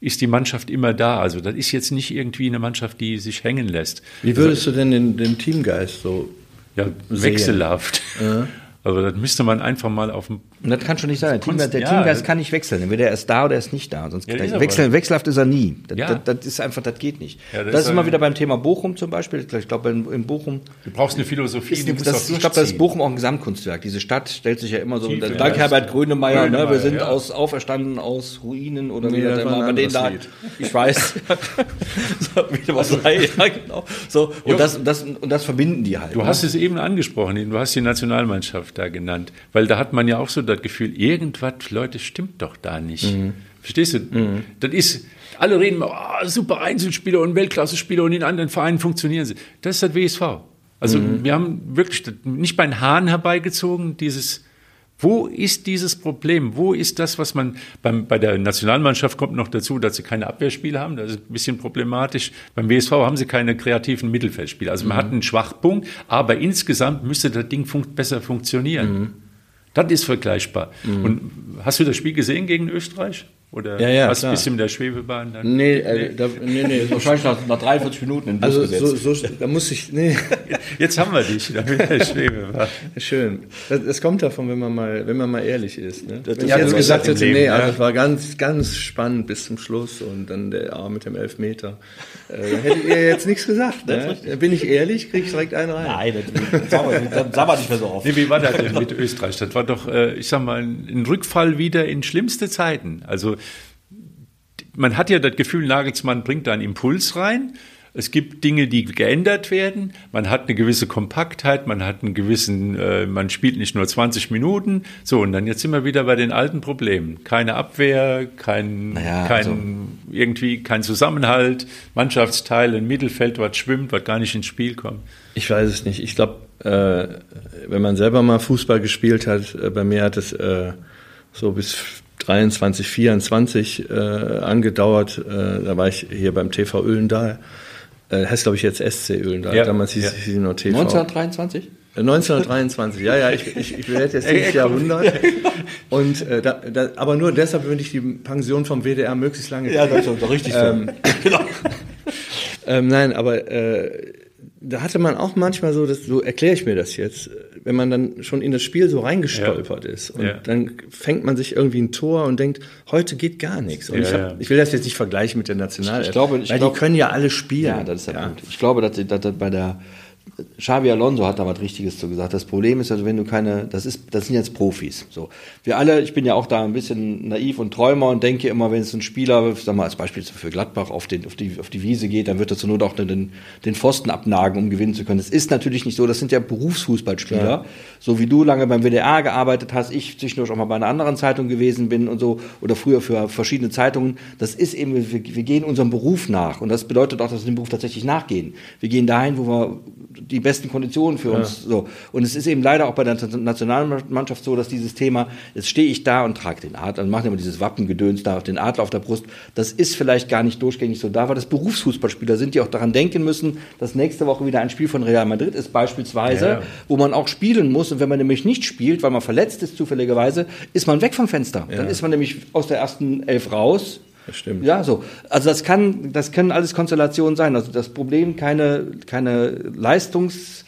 ist die Mannschaft immer da. Also das ist jetzt nicht irgendwie eine Mannschaft, die sich hängen lässt. Wie würdest du denn den, den Teamgeist so ja, wechselhaft. Ja. Also das müsste man einfach mal auf dem. das kann schon nicht sein. Der, Teamgeist, der ja, Teamgeist kann nicht wechseln. Entweder er ist da oder er ist nicht da. Sonst ja, wechseln, wechselhaft ist er nie. Das, ja. das, das, ist einfach, das geht nicht. Das, das ist immer wieder beim Thema Bochum zum Beispiel. Ich glaube, in, in, Bochum. Du brauchst eine Philosophie. Ist, die das, ich glaube, das ist Bochum auch ein Gesamtkunstwerk. Diese Stadt stellt sich ja immer so. Tiefe, dank Herbert Grönemeyer. Ne, wir sind aus auferstanden aus Ruinen oder nee, wie das immer bei denen da. Ich weiß. so, wieder was ja, genau. So und das, das und das verbinden die halt. Du hast ne? es eben angesprochen. Du hast die Nationalmannschaft da genannt. Weil da hat man ja auch so das Gefühl, irgendwas, Leute, stimmt doch da nicht. Mhm. Verstehst du? Mhm. Das ist, alle reden mal, oh, super Einzelspieler und Weltklasse-Spieler und in anderen Vereinen funktionieren sie. Das ist das WSV. Also mhm. wir haben wirklich nicht bei den Haaren herbeigezogen, dieses, wo ist dieses Problem? Wo ist das, was man beim, bei der Nationalmannschaft kommt noch dazu, dass sie keine Abwehrspiele haben? Das ist ein bisschen problematisch. Beim WSV haben sie keine kreativen Mittelfeldspiele. Also man mhm. hat einen Schwachpunkt, aber insgesamt müsste das Ding fun besser funktionieren. Mhm. Das ist vergleichbar. Mhm. Und hast du das Spiel gesehen gegen Österreich? Oder ja, ja, hast du ein bisschen mit der Schwebebahn dann? Nee, äh, da, nee, nee. wahrscheinlich nach, nach 43 Minuten in den Bus Also so, so, da muss ich, nee. Jetzt haben wir dich, da mit der Schwebebahn. Schön. Das, das, kommt davon, wenn man mal, wenn man mal ehrlich ist. Ne? Wenn ich jetzt gesagt hätte, nee, also es war ganz, ganz spannend bis zum Schluss und dann der Arm mit dem Elfmeter. Äh, hättet ihr jetzt nichts gesagt. Ne? Bin ich ehrlich, krieg ich direkt einen rein. Nein, das sag mal nicht mehr so oft. Nee, wie war das denn mit Österreich? Das war doch, äh, ich sag mal, ein Rückfall wieder in schlimmste Zeiten. Also man hat ja das Gefühl, Nagelsmann bringt da einen Impuls rein. Es gibt Dinge, die geändert werden. Man hat eine gewisse Kompaktheit, man hat einen gewissen, äh, man spielt nicht nur 20 Minuten. So, und dann jetzt sind wir wieder bei den alten Problemen. Keine Abwehr, kein, naja, kein also. irgendwie kein Zusammenhalt, Mannschaftsteile, ein Mittelfeld, was schwimmt, was gar nicht ins Spiel kommt. Ich weiß es nicht. Ich glaube, äh, wenn man selber mal Fußball gespielt hat, äh, bei mir hat es äh, so bis 23, 24 äh, angedauert. Äh, da war ich hier beim TV Öhlendal. Äh, heißt, glaube ich, jetzt SC Öhlendal. Ja. Damals hieß es ja. noch TV. 1923? 1923, äh, ja, ja, ich, ich, ich werde jetzt dieses Jahrhundert. Und, äh, da, da, aber nur deshalb würde ich die Pension vom WDR möglichst lange. Ja, das ist doch richtig ähm, so. genau. ähm, nein, aber äh, da hatte man auch manchmal so, das, so erkläre ich mir das jetzt, wenn man dann schon in das Spiel so reingestolpert ja. ist und ja. dann fängt man sich irgendwie ein Tor und denkt, heute geht gar nichts. Und ja, ich, hab, ich will das jetzt nicht vergleichen mit der Nationalelf, ich glaube, ich weil glaube, die können ja alle spielen. Ja, das ist der Punkt. Ich glaube, dass, dass, dass bei der Xavi Alonso hat da was Richtiges zu gesagt. Das Problem ist also, wenn du keine, das ist, das sind jetzt Profis. So, wir alle, ich bin ja auch da ein bisschen naiv und Träumer und denke immer, wenn es ein Spieler, sag mal als Beispiel für Gladbach auf den, auf die, auf die Wiese geht, dann wird er zur Not auch den, den Pfosten abnagen, um gewinnen zu können. Das ist natürlich nicht so. Das sind ja Berufsfußballspieler, ja. so wie du lange beim WDR gearbeitet hast, ich zwischendurch auch mal bei einer anderen Zeitung gewesen bin und so oder früher für verschiedene Zeitungen. Das ist eben, wir, wir gehen unserem Beruf nach und das bedeutet auch, dass wir dem Beruf tatsächlich nachgehen. Wir gehen dahin, wo wir die besten Konditionen für uns. Ja. So. Und es ist eben leider auch bei der Nationalmannschaft so, dass dieses Thema, jetzt stehe ich da und trage den Adler, und mache immer dieses Wappengedöns da, den Adler auf der Brust. Das ist vielleicht gar nicht durchgängig so da, weil das Berufsfußballspieler sind, die auch daran denken müssen, dass nächste Woche wieder ein Spiel von Real Madrid ist, beispielsweise, ja. wo man auch spielen muss. Und wenn man nämlich nicht spielt, weil man verletzt ist zufälligerweise, ist man weg vom Fenster. Ja. Dann ist man nämlich aus der ersten Elf raus das stimmt. Ja, so. Also das kann, das können alles Konstellationen sein. Also das Problem, keine, keine Leistungs,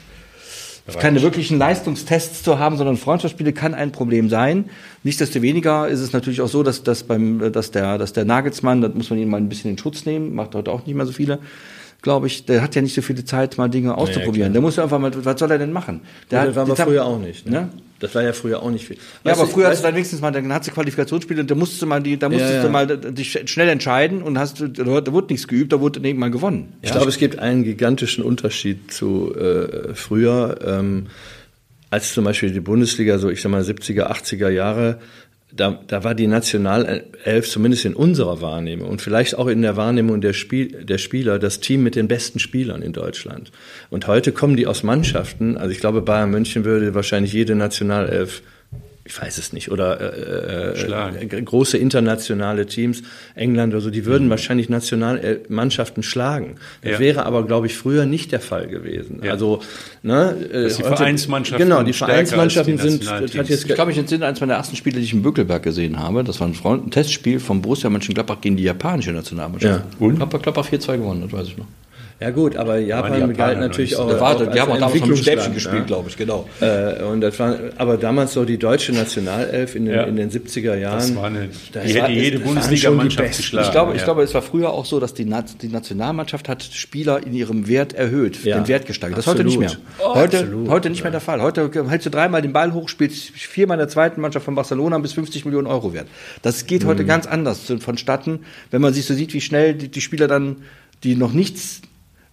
keine wirklichen Leistungstests zu haben, sondern Freundschaftsspiele kann ein Problem sein. Nichtsdestoweniger ist es natürlich auch so, dass, dass beim, dass der, dass der Nagelsmann, da muss man ihn mal ein bisschen in Schutz nehmen, macht heute auch nicht mehr so viele, glaube ich, der hat ja nicht so viele Zeit, mal Dinge auszuprobieren. Ja, der muss einfach mal, was soll er denn machen? Der ja, das war aber früher auch nicht. Ne? Ja? Das war ja früher auch nicht viel. Ja, aber früher hast du dann wenigstens mal, dann hast du Qualifikationsspiele und da musstest du mal die, da musstest ja, ja. du mal dich schnell entscheiden und hast, da wurde nichts geübt, da wurde irgendwann gewonnen. Ich glaube, es gibt einen gigantischen Unterschied zu äh, früher, ähm, als zum Beispiel die Bundesliga, so ich sag mal 70er, 80er Jahre, da, da war die Nationalelf zumindest in unserer Wahrnehmung und vielleicht auch in der Wahrnehmung der, Spiel, der Spieler das Team mit den besten Spielern in Deutschland. Und heute kommen die aus Mannschaften, also ich glaube, Bayern München würde wahrscheinlich jede Nationalelf ich weiß es nicht, oder äh, äh, große internationale Teams, England oder so, die würden mhm. wahrscheinlich Nationalmannschaften schlagen. Das ja. wäre aber, glaube ich, früher nicht der Fall gewesen. Ja. Also, ne, äh, die Vereinsmannschaften. Genau, die Vereinsmannschaften die sind. Hat jetzt, ich glaube, ich entsinne eins meiner ersten Spiele, die ich in Bückelberg gesehen habe. Das war ein, Freund, ein Testspiel vom Borussia Mönchengladbach gegen die japanische Nationalmannschaft. Ja. Und? Gladbach 4-2 gewonnen, das weiß ich noch. Ja gut, aber Japan, galt natürlich auch. Da war, auch die haben auch damals mit Stäbchen gespielt, ja. glaube ich, genau. Äh, und das war, aber damals so die deutsche Nationalelf in den, ja. in den 70er Jahren. Das war eine, das die hätte jede Bundesliga-Mannschaft geschlagen. Ich glaube, ja. ich glaube, es war früher auch so, dass die, die Nationalmannschaft hat Spieler in ihrem Wert erhöht, den Wert gesteigert. Das ist heute nicht mehr. Oh, heute, absolut. heute nicht mehr der Fall. Heute hältst du dreimal den Ball hoch, spielst viermal in der zweiten Mannschaft von Barcelona bis 50 Millionen Euro wert. Das geht heute mhm. ganz anders vonstatten, wenn man sich so sieht, wie schnell die, die Spieler dann die noch nichts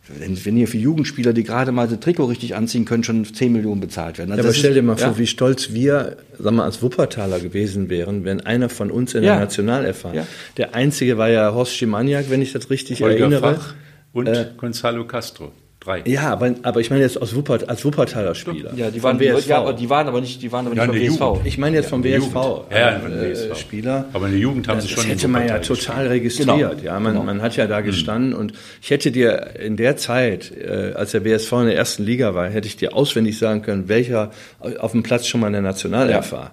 wenn, wenn hier für Jugendspieler, die gerade mal das Trikot richtig anziehen können, schon 10 Millionen bezahlt werden. Also ja, aber stell dir mal ja. vor, wie stolz wir, sagen wir, als Wuppertaler gewesen wären, wenn einer von uns in ja. der Nationalelf war. Ja. Der einzige war ja Horst Schimaniak, wenn ich das richtig Holger erinnere. Fach und äh, Gonzalo Castro. Drei. Ja, aber, aber ich meine jetzt aus Wuppert, als Wuppertaler Spieler. Ja, die waren, WSV. Ja, aber die waren aber nicht, die waren aber nicht ja, vom WSV. Jugend. Ich meine jetzt vom ja, WSV. Ja, von äh, WSV. Spieler. Aber in der Jugend haben sie schon. Das hätte man ja total registriert. Genau. Ja, man, genau. man hat ja da mhm. gestanden mhm. und ich hätte dir in der Zeit, äh, als der WSV in der ersten Liga war, hätte ich dir auswendig sagen können, welcher auf dem Platz schon mal in der Nationalelf ja. war.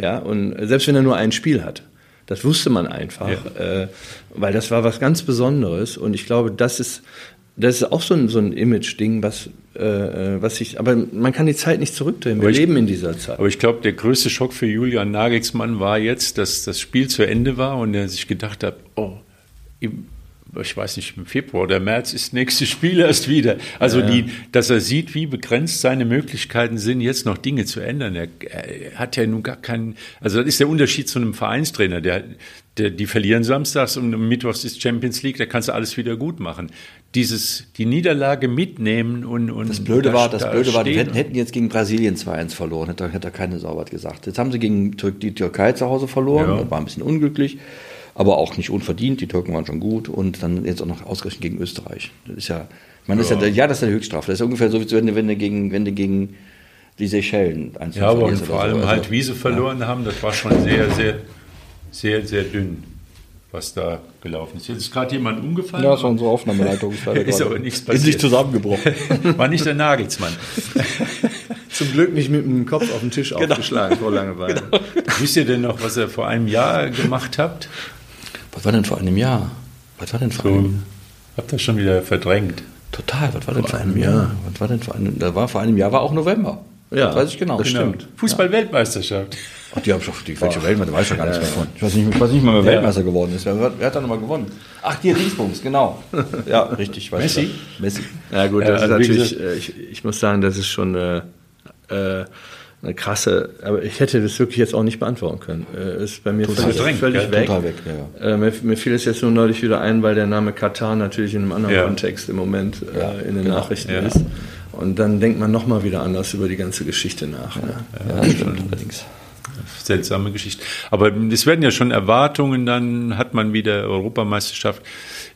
Ja, und selbst wenn er nur ein Spiel hat. Das wusste man einfach, ja. äh, weil das war was ganz Besonderes. Und ich glaube, das ist das ist auch so ein, so ein Image-Ding, was, äh, äh, was ich, aber man kann die Zeit nicht zurückdrehen. Wir ich, leben in dieser Zeit. Aber ich glaube, der größte Schock für Julian Nagelsmann war jetzt, dass das Spiel zu Ende war und er sich gedacht hat, oh, im, ich weiß nicht, im Februar oder März ist das nächste Spiel erst wieder. Also, ja. die, dass er sieht, wie begrenzt seine Möglichkeiten sind, jetzt noch Dinge zu ändern. Er, er, hat ja nun gar keinen, also das ist der Unterschied zu einem Vereinstrainer. Der, die verlieren samstags und mittwochs ist Champions League, da kannst du alles wieder gut machen dieses, die Niederlage mitnehmen und, und das Blöde da, war, das da Blöde war, die hätten jetzt gegen Brasilien 2-1 verloren, hätte, hätte keine Sau was gesagt. Jetzt haben sie gegen die Türkei zu Hause verloren, ja. war ein bisschen unglücklich, aber auch nicht unverdient, die Türken waren schon gut und dann jetzt auch noch ausgerechnet gegen Österreich. Das ist ja, ich meine, das ja. ist ja, ja, das ist eine Höchststrafe. Das ist ungefähr so, wie wenn du, wenn du gegen, wenn du gegen die Seychellen eins Ja, aber vor allem so. halt also, Wiese verloren ja. haben, das war schon sehr, sehr, sehr, sehr dünn was da gelaufen ist. Jetzt ist gerade jemand umgefallen. Ja, war unsere Aufnahmeleitung. ist aber nichts passiert. Ist nicht zusammengebrochen. War nicht der Nagelsmann. Zum Glück nicht mit dem Kopf auf den Tisch genau. aufgeschlagen vor Langeweile. Genau. Wisst ihr denn noch, was ihr vor einem Jahr gemacht habt? Was war denn vor einem Jahr? Was war denn vor so, einem Habt ihr schon wieder verdrängt? Total, was war denn vor, vor einem Jahr? Jahr? Was war denn vor einem, da war vor einem Jahr war auch November. Ja, das weiß ich genau. das stimmt. Fußball-Weltmeisterschaft. Ach, die haben schon, die welche Weltmeister, weiß ich ja gar nichts mehr von. Ich weiß nicht, ich weiß nicht mal, wer Weltmeister geworden ist. Wer, wer hat da nochmal gewonnen? Ach, die Dingsbums, genau. Ja, richtig. Weiß Messi? Ich. Messi. Ja gut, Ja, das also ist natürlich, äh, ich, ich muss sagen, das ist schon eine, äh, eine krasse, aber ich hätte das wirklich jetzt auch nicht beantworten können. Äh, ist bei mir völlig, verdrängt, völlig weg. Total weg, ja, ja. Äh, mir, mir fiel es jetzt nur neulich wieder ein, weil der Name Katar natürlich in einem anderen Ja. Kontext im Moment äh, in den Nachrichten Ja. ist. Und dann denkt man nochmal wieder anders über die ganze Geschichte nach. Ne? Ja, das stimmt allerdings. Seltsame Geschichte. Aber es werden ja schon Erwartungen, dann hat man wieder Europameisterschaft.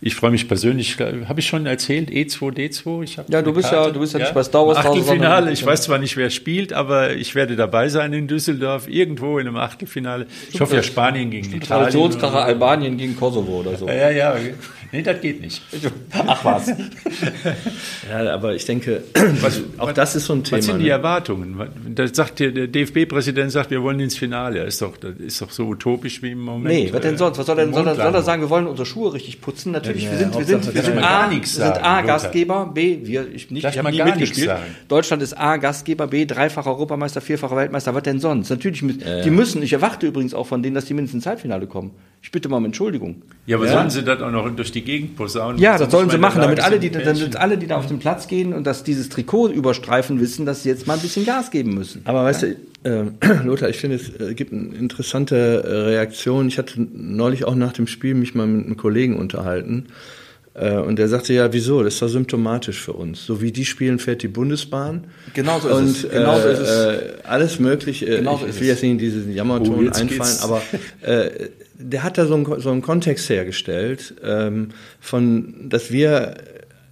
Ich freue mich persönlich, habe ich schon erzählt, E E2, D2? Ich Ja, du bist ja- du bist ja nicht bei Star Wars Achtelfinale, ich weiß zwar nicht, wer spielt, aber ich werde dabei sein in Düsseldorf, irgendwo in einem Achtelfinale. Ich hoffe ja Spanien gegen Italien. Traditionskracher Albanien gegen Kosovo oder so. Ja, ja, nee, das geht nicht. Ach was. Ja, aber ich denke, auch das ist so ein Thema. Was sind die ne? Erwartungen? Da sagt der, der DFB-Präsident sagt, wir wollen ins Finale. Das ist doch, das ist doch so utopisch wie im Moment. Nee, was denn äh, sonst? Was soll, denn, soll, er, soll er sagen, wir wollen unsere Schuhe richtig putzen? Natürlich, wir sind, wir sind, wir sind A, sind A. Gastgeber, B, wir, ich, nicht, ich habe mal nie mitgespielt. Deutschland ist A Gastgeber, B, dreifacher Europameister, vierfacher Weltmeister, was denn sonst? Natürlich, mit, die müssen, ich erwarte übrigens auch von denen, dass die mindestens ins Halbfinale kommen. Ich bitte mal um Entschuldigung. Ja, aber sollen sie das auch noch durch die Gegend posaunen? Ja, das sollen sie machen, damit alle, die, die damit alle, die da auf den Platz gehen und dass dieses Trikot überstreifen, wissen, dass sie jetzt mal ein bisschen Gas geben müssen. Aber weißt du, äh, Lothar, ich finde, es äh, gibt eine interessante äh, Reaktion. Ich hatte neulich auch nach dem Spiel mich mal mit einem Kollegen unterhalten. Äh, und der sagte, ja, wieso? Das ist doch symptomatisch für uns. So wie die spielen, fährt die Bundesbahn. Genau so ist und, es. Genau so ist es. Äh, alles mögliche. Äh, Genau so ich ist will es. jetzt nicht in diesen Oh, Jammerton jetzt einfallen, geht's. aber äh, der hat da so einen, so einen Kontext hergestellt, ähm, von, dass wir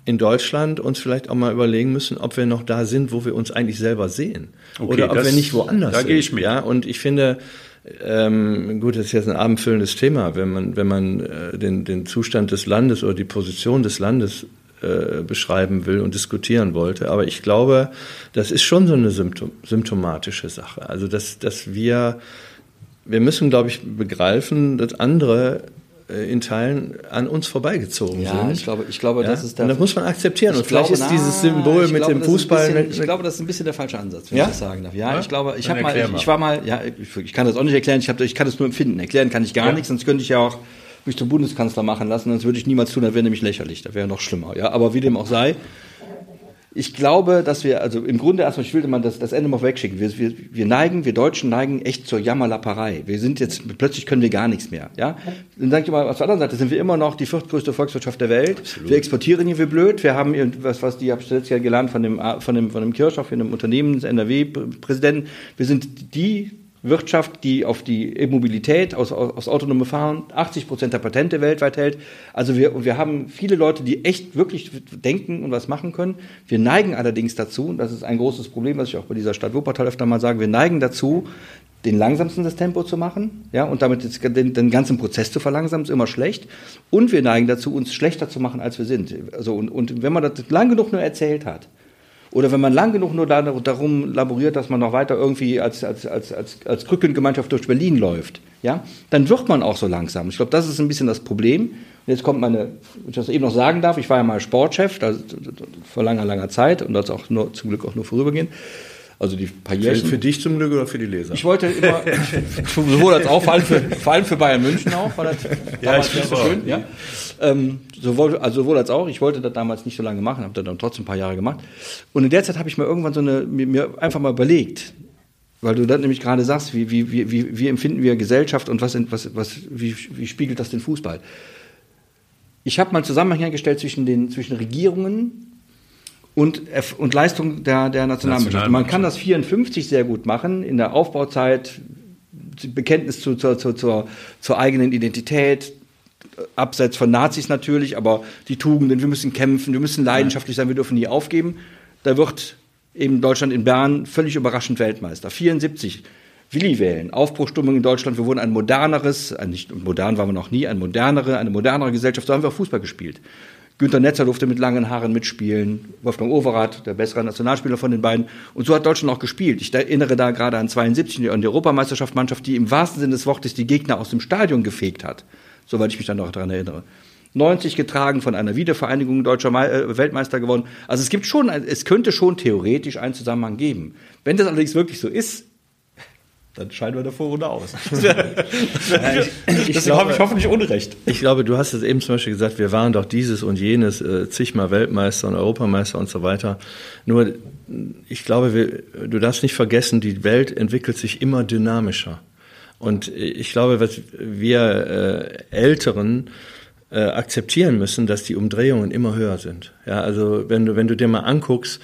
in Deutschland uns vielleicht auch mal überlegen müssen, ob wir noch da sind, wo wir uns eigentlich selber sehen. Okay, Oder ob das- wir nicht woanders da sind. gehe ich mit. Ja, und ich finde, ähm, gut, das ist jetzt ein abendfüllendes Thema, wenn man, wenn man äh, den, den Zustand des Landes oder die Position des Landes äh, beschreiben will und diskutieren wollte. Aber ich glaube, das ist schon so eine Symptom symptomatische Sache. Also, dass, dass wir, wir müssen, glaube ich, begreifen, dass andere äh, in Teilen an uns vorbeigezogen Ja, sind. ich glaube, ich glaube, Ja? das ist der. und das muss man akzeptieren. Und Ich vielleicht glaube, ist dieses Symbol mit glaube, dem Fußball. Bisschen, mit, ich glaube, das ist ein bisschen der falsche Ansatz, wenn Ja? ich das sagen darf. Ja, Ja? ich glaube, ich habe mal, ich, ich war mal, ja, ich, ich kann das auch nicht erklären. Ich, hab, ich kann das nur empfinden. Erklären kann ich gar nichts, sonst könnte ich ja auch mich zum Bundeskanzler machen lassen. Das würde ich niemals tun. Das wäre nämlich lächerlich. Das wäre noch schlimmer. Ja, aber wie dem auch sei. Ich glaube, dass wir, also im Grunde erstmal, ich will mal das, das Ende mal wegschicken. Wir, wir, wir neigen, wir Deutschen neigen echt zur Jammerlapperei. Wir sind jetzt, plötzlich können wir gar nichts mehr, ja. Dann sag ich mal, auf der anderen Seite sind wir immer noch die viertgrößte Volkswirtschaft der Welt. Wir exportieren hier wie blöd. Wir haben hier, was, was die, hab ich letztes Jahr gelernt von dem, von dem, von dem Kirchhoff, von dem Unternehmens NRW-Präsidenten. Wir sind die Wirtschaft, die auf die E-Mobilität, aus, aus, aus autonome Fahren 80 Prozent der Patente weltweit hält. Also wir, wir haben viele Leute, die echt wirklich denken und was machen können. Wir neigen allerdings dazu, und das ist ein großes Problem, was ich auch bei dieser Stadt Wuppertal öfter mal sage, wir neigen dazu, den langsamsten das Tempo zu machen, ja, und damit den, den ganzen Prozess zu verlangsamen, ist immer schlecht. Und wir neigen dazu, uns schlechter zu machen, als wir sind. Also, und, und wenn man das lang genug nur erzählt hat, oder wenn man lang genug nur da, darum laboriert, dass man noch weiter irgendwie als, als, als, als, als Krückengemeinschaft durch Berlin läuft, ja, dann wird man auch so langsam. Ich glaube, das ist ein bisschen das Problem. Und jetzt kommt meine, wenn ich das eben noch sagen darf, ich war ja mal Sportchef, also vor langer, langer Zeit und das auch nur, zum Glück auch nur vorübergehend. Also die paar für, Jährchen. für dich zum Glück oder für die Leser? Ich wollte immer, sowohl als auch, vor allem für, vor allem für Bayern München auch, war das damals nicht so schön. Ja. Ähm, sowohl, also sowohl als auch, ich wollte das damals nicht so lange machen, habe das dann trotzdem ein paar Jahre gemacht. Und in der Zeit habe ich mir irgendwann so eine, mir, einfach mal überlegt, weil du das nämlich gerade sagst, wie, wie, wie, wie, empfinden wir Gesellschaft und was, was, was, wie, wie spiegelt das den Fußball? Ich habe mal einen Zusammenhang hergestellt zwischen den zwischen Regierungen und, und Leistung der, der Nationalmannschaft. Man kann das 54 sehr gut machen, in der Aufbauzeit, Bekenntnis zu, zur, zur, zur, zur eigenen Identität, abseits von Nazis natürlich, aber die Tugenden, wir müssen kämpfen, wir müssen leidenschaftlich sein, wir dürfen nie aufgeben. Da wird eben Deutschland in Bern völlig überraschend Weltmeister. 74, Willi wählen, Aufbruchstimmung in Deutschland, wir wurden ein moderneres, ein nicht modern waren wir noch nie, ein modernere, eine modernere Gesellschaft, so haben wir auch Fußball gespielt. Günter Netzer durfte mit langen Haaren mitspielen, Wolfgang Overath, der bessere Nationalspieler von den beiden. Und so hat Deutschland auch gespielt. Ich erinnere da gerade an 72, an die Europameisterschaftsmannschaft, die im wahrsten Sinne des Wortes die Gegner aus dem Stadion gefegt hat. Soweit ich mich dann noch daran erinnere. 90 getragen, von einer Wiedervereinigung deutscher äh, Weltmeister gewonnen. Also es gibt schon, es könnte schon theoretisch einen Zusammenhang geben. Wenn das allerdings wirklich so ist, dann scheiden wir der Vorrunde aus. ich, ich glaube, ich hoffentlich Unrecht. Ich glaube, du hast es eben zum Beispiel gesagt, wir waren doch dieses und jenes, äh, zigmal Weltmeister und Europameister und so weiter. Nur, ich glaube, wir, du darfst nicht vergessen, die Welt entwickelt sich immer dynamischer. Und ich glaube, was wir äh, Älteren äh, akzeptieren müssen, dass die Umdrehungen immer höher sind. Ja, also wenn du, wenn du dir mal anguckst,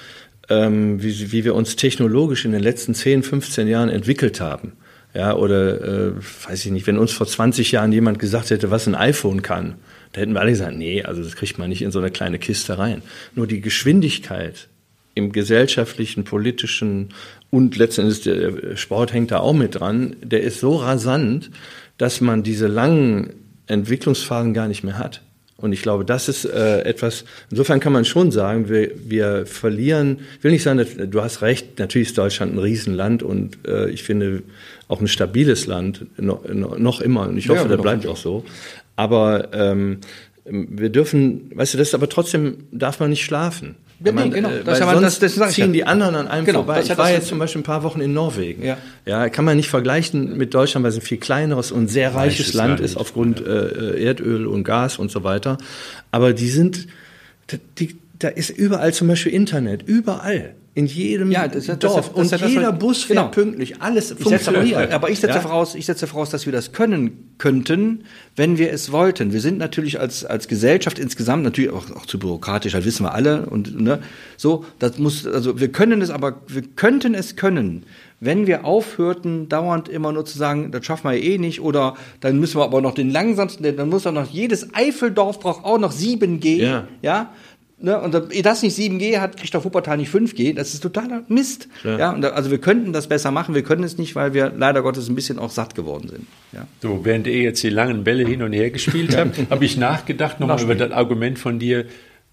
ähm, wie, wie wir uns technologisch in den letzten 10, 15 Jahren entwickelt haben. Ja, oder äh, weiß ich nicht, wenn uns vor 20 Jahren jemand gesagt hätte, was ein iPhone kann, da hätten wir alle gesagt, nee, also das kriegt man nicht in so eine kleine Kiste rein. Nur die Geschwindigkeit im gesellschaftlichen, politischen und letztendlich der Sport hängt da auch mit dran, der ist so rasant, dass man diese langen Entwicklungsphasen gar nicht mehr hat. Und ich glaube, das ist äh, etwas, insofern kann man schon sagen, wir, wir verlieren, ich will nicht sagen, dass, du hast recht, natürlich ist Deutschland ein Riesenland und äh, ich finde auch ein stabiles Land, noch, noch immer. Und ich hoffe, ja, das bleibt auch so. Aber ähm, wir dürfen, weißt du, das ist aber trotzdem, darf man nicht schlafen. Ja, man, genau. Äh, das, sonst das, das ziehen die anderen an einem genau, vorbei. Ich war jetzt zum Beispiel ein paar Wochen in Norwegen. Ja. ja, kann man nicht vergleichen mit Deutschland, weil es ein viel kleineres und sehr reiches, reiches Land, ist aufgrund ja. äh, Erdöl und Gas und so weiter. Aber die sind, die, da ist überall zum Beispiel Internet, überall in jedem ja, das, das, Dorf. Das, und jeder Bus fährt genau. pünktlich. Alles ich funktioniert. aber ich setze, ja? voraus, ich setze voraus, dass wir das können könnten, wenn wir es wollten. Wir sind natürlich als, als Gesellschaft insgesamt natürlich auch, auch zu bürokratisch, das wissen wir alle. Und ne, so, das muss, also wir können es, aber wir könnten es können, wenn wir aufhörten, dauernd immer nur zu sagen, das schaffen wir eh nicht, oder dann müssen wir aber noch den langsamsten, dann muss doch noch jedes Eifeldorf braucht auch noch 7G, ja, ja Ne, und ehe das nicht 7G hat, kriegt auch Wuppertal nicht 5G. Das ist totaler Mist. Ja. ja da, also wir könnten das besser machen, wir können es nicht, weil wir leider Gottes ein bisschen auch satt geworden sind. Ja. So, während ihr jetzt die langen Bälle hin und her gespielt habt, habe ich nachgedacht nochmal über das Argument von dir,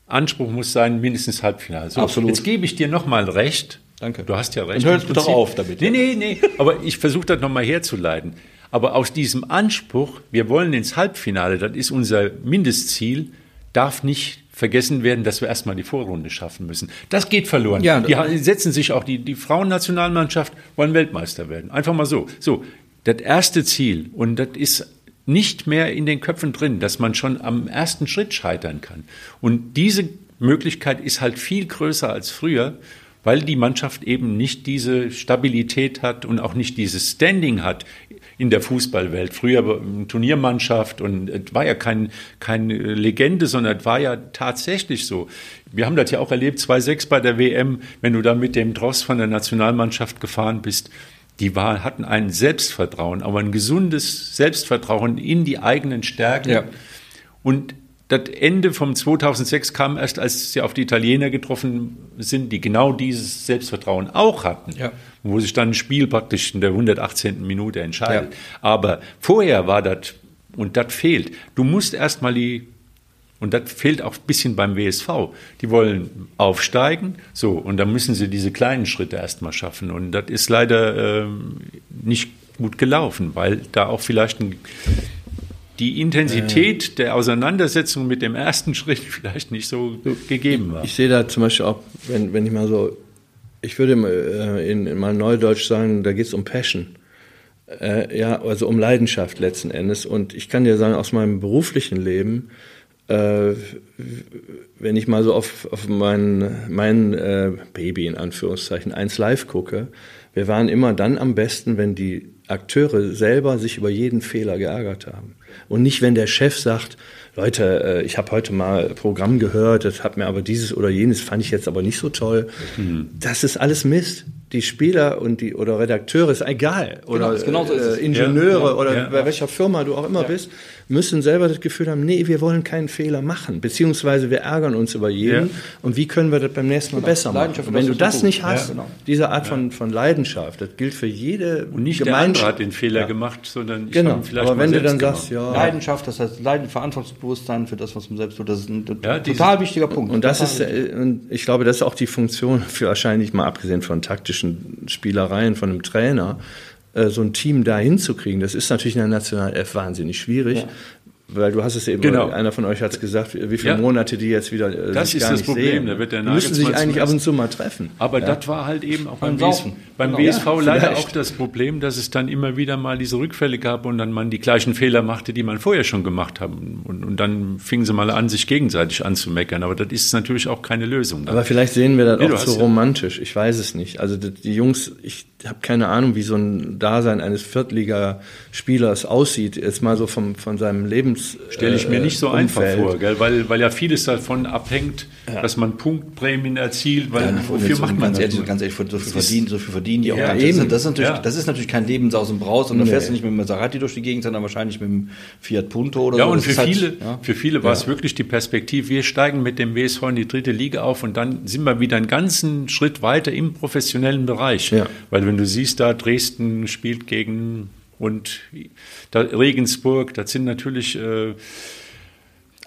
Anspruch muss sein, mindestens Halbfinale. So, Absolut. Jetzt gebe ich dir nochmal recht. Danke. Du hast ja recht. Hörst du doch auf damit. Nee, nee, nee. Aber ich versuche das nochmal herzuleiten. Aber aus diesem Anspruch, wir wollen ins Halbfinale, das ist unser Mindestziel, darf nicht vergessen werden, dass wir erstmal die Vorrunde schaffen müssen. Das geht verloren. Ja, die setzen sich auch, die, die Frauennationalmannschaft wollen Weltmeister werden. Einfach mal so. So, das erste Ziel, und das ist nicht mehr in den Köpfen drin, dass man schon am ersten Schritt scheitern kann. Und diese Möglichkeit ist halt viel größer als früher weil die Mannschaft eben nicht diese Stabilität hat und auch nicht dieses Standing hat in der Fußballwelt. Früher Turniermannschaft und es war ja kein, keine Legende, sondern es war ja tatsächlich so. Wir haben das ja auch erlebt, 2-6 bei der WM, wenn du da mit dem Dross von der Nationalmannschaft gefahren bist. Die war, hatten ein Selbstvertrauen, aber ein gesundes Selbstvertrauen in die eigenen Stärken. Ja. Und das Ende vom 2006 kam erst, als sie auf die Italiener getroffen sind, die genau dieses Selbstvertrauen auch hatten, ja. wo sich dann ein Spiel praktisch in der 118. Minute entscheidet. Ja. Aber vorher war das, und das fehlt. Du musst erstmal die, und das fehlt auch ein bisschen beim WSV. Die wollen aufsteigen, so, und dann müssen sie diese kleinen Schritte erstmal schaffen. Und das ist leider äh, nicht gut gelaufen, weil da auch vielleicht ein die Intensität äh, der Auseinandersetzung mit dem ersten Schritt vielleicht nicht so gegeben war. Ich sehe da zum Beispiel auch, wenn, wenn ich mal so, ich würde äh, in, in mal Neudeutsch sagen, da geht es um Passion. Äh, ja, also um Leidenschaft letzten Endes. Und ich kann dir sagen, aus meinem beruflichen Leben, äh, wenn ich mal so auf, auf mein, mein äh, Baby in Anführungszeichen 1 Live gucke, wir waren immer dann am besten, wenn die Akteure selber sich über jeden Fehler geärgert haben. Und nicht, wenn der Chef sagt, Leute, äh, ich habe heute mal Programm gehört, das hat mir aber dieses oder jenes fand ich jetzt aber nicht so toll. Mhm. Das ist alles Mist. Die Spieler und die oder Redakteure ist egal oder genau, so äh, Ingenieure ja, oder ja, bei welcher Firma du auch immer bist müssen selber das Gefühl haben, nee, wir wollen keinen Fehler machen, beziehungsweise wir ärgern uns über jeden ja. und wie können wir das beim nächsten Mal genau. besser machen. Und wenn du das gut. nicht hast, ja, genau. diese Art von, von Leidenschaft, das gilt für jede Und nicht der andere hat den Fehler ja. gemacht, sondern ich genau. vielleicht Aber wenn du dann sagst, ja. Leidenschaft, das heißt Leiden, Verantwortungsbewusstsein für das, was man selbst tut, das ist ein total wichtiger Punkt. Und das ist, äh, und ich glaube, das ist auch die Funktion für wahrscheinlich mal abgesehen von taktischen Spielereien von einem Trainer, so ein Team da hinzukriegen, das ist natürlich in der National F wahnsinnig schwierig. Ja. weil du hast es eben, Genau. einer von euch hat es gesagt, wie viele Ja. Monate die jetzt wieder äh, Das ist das Problem, sehen. da wird der die müssen sich Nagelsmann eigentlich ab und zu mal treffen. Aber das war halt eben auch beim, WS, beim Genau. WSV Ja, leider vielleicht. auch das Problem, dass es dann immer wieder mal diese Rückfälle gab und dann man die gleichen Fehler machte, die man vorher schon gemacht hat. Und, und dann fingen sie mal an, sich gegenseitig anzumeckern. Aber das ist natürlich auch keine Lösung. Aber vielleicht sehen wir das Nee, auch zu ja- romantisch. Ich weiß es nicht. Also die, die Jungs, ich habe keine Ahnung, wie so ein Dasein eines Viertligaspielers aussieht. Jetzt mal so vom, von seinem Lebens. Stelle ich mir nicht so einfach Umfeld. vor, gell? Weil, weil ja vieles davon abhängt, dass man Punktprämien erzielt, weil Ja, wofür macht man ganz das? ehrlich, ganz ehrlich, so viel verdienen, so viel verdienen die auch Ja, gar nicht. Das, ist, das, ist natürlich, Ja. das ist natürlich kein Lebensaus und Braus und Nee. fährst du nicht mit dem Maserati durch die Gegend, sondern wahrscheinlich mit dem Fiat Punto oder Ja, so. und für halt- viele, ja. für viele war es wirklich die Perspektive, wir steigen mit dem WSV in die dritte Liga auf und dann sind wir wieder einen ganzen Schritt weiter im professionellen Bereich. Ja. Weil wenn du siehst, da Dresden spielt gegen und da Regensburg, das sind natürlich äh,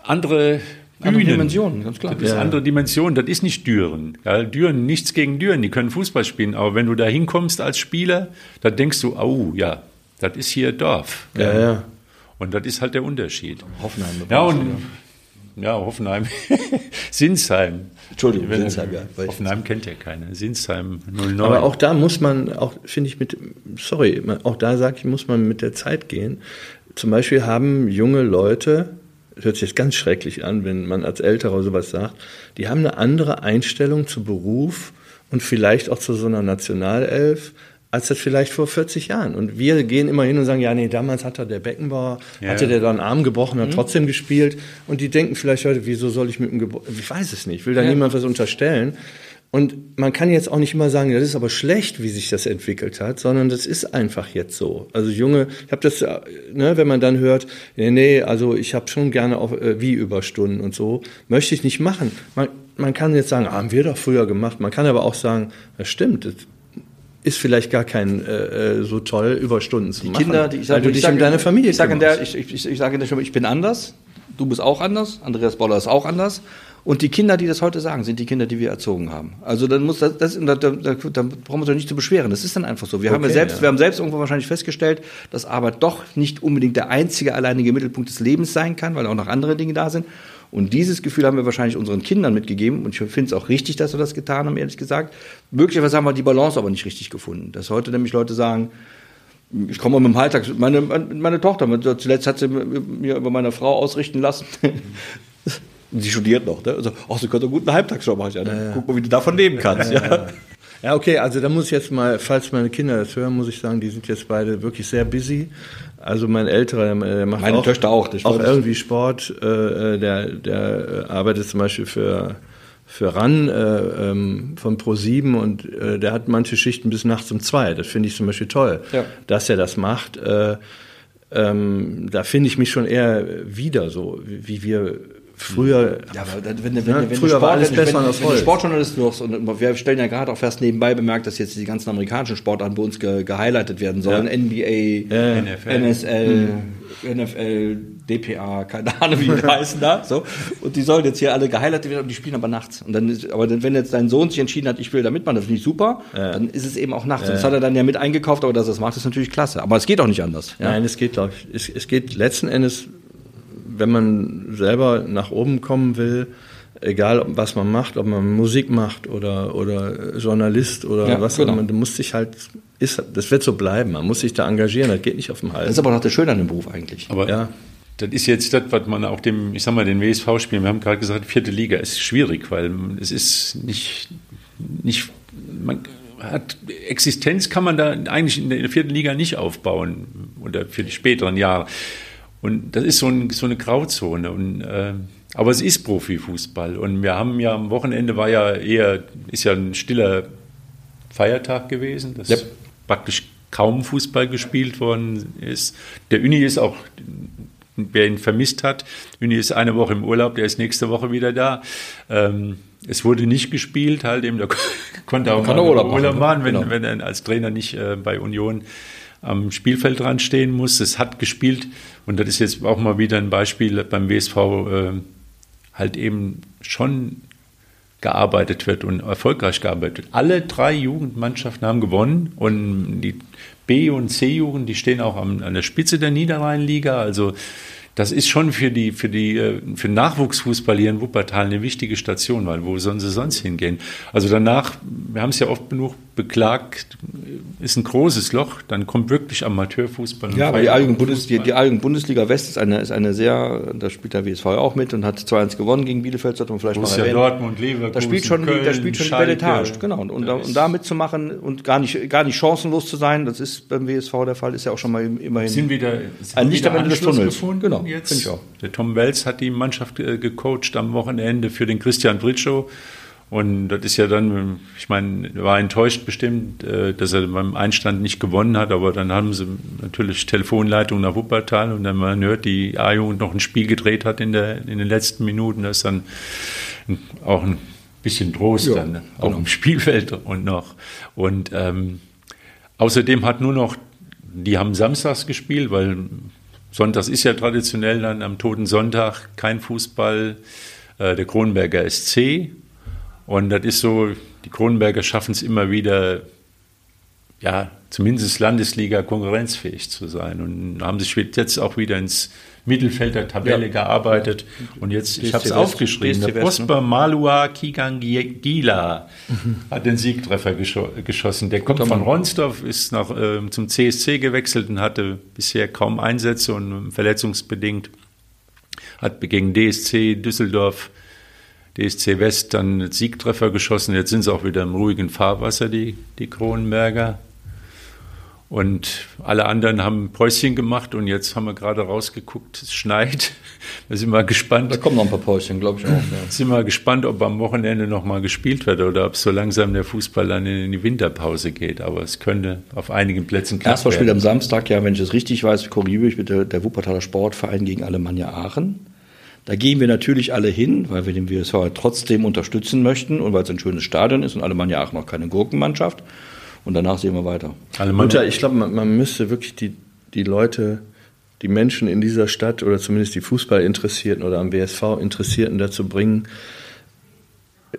andere Andere Bühnen. Dimensionen, ganz klar. Das ist Ja. andere Dimension, das ist nicht Düren. Ja, Düren, nichts gegen Düren, die können Fußball spielen, aber wenn du da hinkommst als Spieler, dann denkst du, oh ja, das ist hier Dorf. Ja, ja. Und das ist halt der Unterschied. Hoffenheim. Ja, und ja, Hoffenheim. Sinsheim. Entschuldigung, Wenn- Sinsheim, ja. Hoffenheim kennt ja keiner. Sinsheim 09. Aber auch da muss man, auch finde ich mit, sorry, auch da sage ich, muss man mit der Zeit gehen. Zum Beispiel haben junge Leute, hört sich jetzt ganz schrecklich an, wenn man als Älterer sowas sagt, die haben eine andere Einstellung zu Beruf und vielleicht auch zu so einer Nationalelf, als das vielleicht vor 40 Jahren. Und wir gehen immer hin und sagen, ja, nee, damals hat er der Beckenbauer, Ja. hatte der da einen Arm gebrochen, hat trotzdem gespielt. Und die denken vielleicht heute, wieso soll ich mit dem Gebro ich weiß es nicht, ich will da niemand was unterstellen. Und man kann jetzt auch nicht immer sagen, das ist aber schlecht, wie sich das entwickelt hat, sondern das ist einfach jetzt so. Also Junge, ich habe das, äh, ne, wenn man dann hört, nee, nee also ich habe schon gerne auch äh, wie Überstunden und so, möchte ich nicht machen. Man, man kann jetzt sagen, ah, haben wir doch früher gemacht. Man kann aber auch sagen, das stimmt, das ist vielleicht gar kein äh, äh, so toll, Überstunden zu Die machen. Kinder, die ich weil sage, du dich um deine Familie ich sage in der, ich, ich, ich sage in der Stimme, ich bin anders, du bist auch anders, Andreas Boller ist auch anders. Und die Kinder, die das heute sagen, sind die Kinder, die wir erzogen haben. Also dann muss das, das da, da, da, da brauchen wir uns doch nicht zu beschweren. Das ist dann einfach so. Wir haben ja Okay, selbst, ja. wir haben selbst irgendwo wahrscheinlich festgestellt, dass Arbeit doch nicht unbedingt der einzige alleinige Mittelpunkt des Lebens sein kann, weil auch noch andere Dinge da sind. Und dieses Gefühl haben wir wahrscheinlich unseren Kindern mitgegeben. Und ich finde es auch richtig, dass wir das getan haben, ehrlich gesagt. Möglicherweise haben wir die Balance aber nicht richtig gefunden. Dass heute nämlich Leute sagen, ich komme mit dem Alltag, meine, meine Tochter, zuletzt hat sie mir über meine Frau ausrichten lassen. sie studiert noch, ne? Also, ach, sie könnte einen guten Halbtagsjob machen. Ja, dann guck mal, wie du davon leben kannst. Ja, Ja, okay, also da muss ich jetzt mal, falls meine Kinder das hören, muss ich sagen, die sind jetzt beide wirklich sehr busy. Also mein Älterer, der, macht Meine auch, Töchter auch, auch irgendwie Sport. Äh, der, der äh, arbeitet zum Beispiel für für RAN äh, ähm, von Pro7 und äh, der hat manche Schichten bis nachts um zwei. Das finde ich zum Beispiel toll, Ja. dass er das macht. Äh, ähm, da finde ich mich schon eher wieder so, wie wir früher. Ja, aber wenn, wenn, Ja, wenn, wenn, früher war alles wenn, besser wenn, und aus wenn Holz. Sportjournalist wirst und wir stellen ja gerade auch fast nebenbei bemerkt, dass jetzt die ganzen amerikanischen Sportarten bei uns ge, gehighlightet werden sollen. Ja. NBA, Ja. NFL. NSL, NFL, DPA, keine Ahnung, wie die heißen da. So. Und die sollen jetzt hier alle gehighlightet werden und die spielen aber nachts. Und dann ist, aber wenn jetzt dein Sohn sich entschieden hat, ich will da mitmachen, das finde ich super, dann ist es eben auch nachts. Und das hat er dann ja mit eingekauft, aber dass er das macht, ist natürlich klasse. Aber es geht auch nicht anders. Ja? Nein, es geht, glaube ich, es, es geht letzten Endes, wenn man selber nach oben kommen will, egal ob- was man macht, ob man Musik macht oder, oder Journalist oder Ja, was auch genau. immer, du musst dich halt, ist, das wird so bleiben, man muss sich da engagieren, das geht nicht auf dem Das Hals. ist aber noch das Schöne an dem Beruf eigentlich. Aber Ja. das ist jetzt das, was man auch dem, ich sag mal, den WSV spielen. Wir haben gerade gesagt, vierte Liga ist schwierig, weil es ist nicht, nicht, man hat, Existenz kann man da eigentlich in der vierten Liga nicht aufbauen oder für die späteren Jahre. Und das ist so, ein, so eine Grauzone. Und, äh, aber es ist Profifußball. Und wir haben ja am Wochenende war ja eher, ist ja ein stiller Feiertag gewesen. Das Yep. praktisch kaum Fußball gespielt worden ist. Der Uni ist auch, wer ihn vermisst hat, Uni ist eine Woche im Urlaub, der ist nächste Woche wieder da. Ähm, es wurde nicht gespielt, halt eben, da konnte auch Kann mal Urlaub machen, ne? machen, wenn, Genau. wenn er als Trainer nicht äh, bei Union am Spielfeld dran stehen muss. Es hat gespielt und das ist jetzt auch mal wieder ein Beispiel beim WSV, äh, halt eben schon gearbeitet wird und erfolgreich gearbeitet wird. Alle drei Jugendmannschaften haben gewonnen und die B- und C-Jugend, die stehen auch am, an der Spitze der Niederrheinliga. Also das ist schon für die, für die, äh, für Nachwuchsfußball hier in Wuppertal eine wichtige Station, weil wo sollen sie sonst hingehen? Also danach, wir haben es ja oft genug beklagt, ist ein großes Loch, dann kommt wirklich Amateurfußball. Ja, aber die Bundesliga, die, die Bundesliga West ist eine, ist eine sehr, da spielt der WSV auch mit und hat 2-1 gewonnen gegen Bielefeld, sollte man vielleicht Borussia mal erwähnen. Dortmund, Leverkusen, da spielt schon, Köln, da spielt schon Schalke, Belletage, genau. Und, und, da, und da mitzumachen und gar nicht, gar nicht chancenlos zu sein, das ist beim WSV der Fall, ist ja auch schon mal immerhin sind wieder, sind ein Licht am Ende des Tunnels. Gefunden genau, jetzt. Ich auch. Der Tom Wells hat die Mannschaft äh, gecoacht am Wochenende für den Christian Britschow. Und das ist ja dann, ich meine, war enttäuscht bestimmt, äh, dass er beim Einstand nicht gewonnen hat, aber dann haben sie natürlich Telefonleitung nach Wuppertal und dann man hört, die A-Jugend noch ein Spiel gedreht hat in, der, in den letzten Minuten, das ist dann auch ein bisschen Trost ja, dann, auch genau. im Spielfeld und noch. Und ähm, außerdem hat nur noch, die haben samstags gespielt, weil Sonntags ist ja traditionell dann am Toten Sonntag kein Fußball, äh, der Kronberger SC und das ist so, die Kronenberger schaffen es immer wieder, ja, zumindest Landesliga konkurrenzfähig zu sein. Und haben sich jetzt auch wieder ins Mittelfeld der Tabelle ja. gearbeitet. Und jetzt, ich habe es aufgeschrieben, der Prosper ne? Malua Kigangila mhm. hat den Siegtreffer geschossen. Der kommt von Ronsdorf, ist nach, äh, zum CSC gewechselt und hatte bisher kaum Einsätze und verletzungsbedingt hat gegen DSC Düsseldorf DSC West dann Siegtreffer geschossen. Jetzt sind sie auch wieder im ruhigen Fahrwasser, die, die Kronenberger. Und alle anderen haben Päuschen gemacht und jetzt haben wir gerade rausgeguckt, es schneit. Wir sind mal gespannt. Da kommen noch ein paar Päuschen, glaube ich auch. Ja. Sind mal gespannt, ob am Wochenende noch mal gespielt wird oder ob so langsam der Fußball dann in die Winterpause geht. Aber es könnte auf einigen Plätzen klappen. Erstmal spielt am Samstag, ja, wenn ich es richtig weiß, korrigiere ich bitte, der Wuppertaler Sportverein gegen Alemannia Aachen. Da gehen wir natürlich alle hin, weil wir den WSV trotzdem unterstützen möchten und weil es ein schönes Stadion ist und Alemannia Aachen noch keine Gurkenmannschaft. Und danach sehen wir weiter. Alemannia, ich glaube, man, man müsste wirklich die, die Leute, die Menschen in dieser Stadt oder zumindest die Fußballinteressierten oder am WSV Interessierten dazu bringen,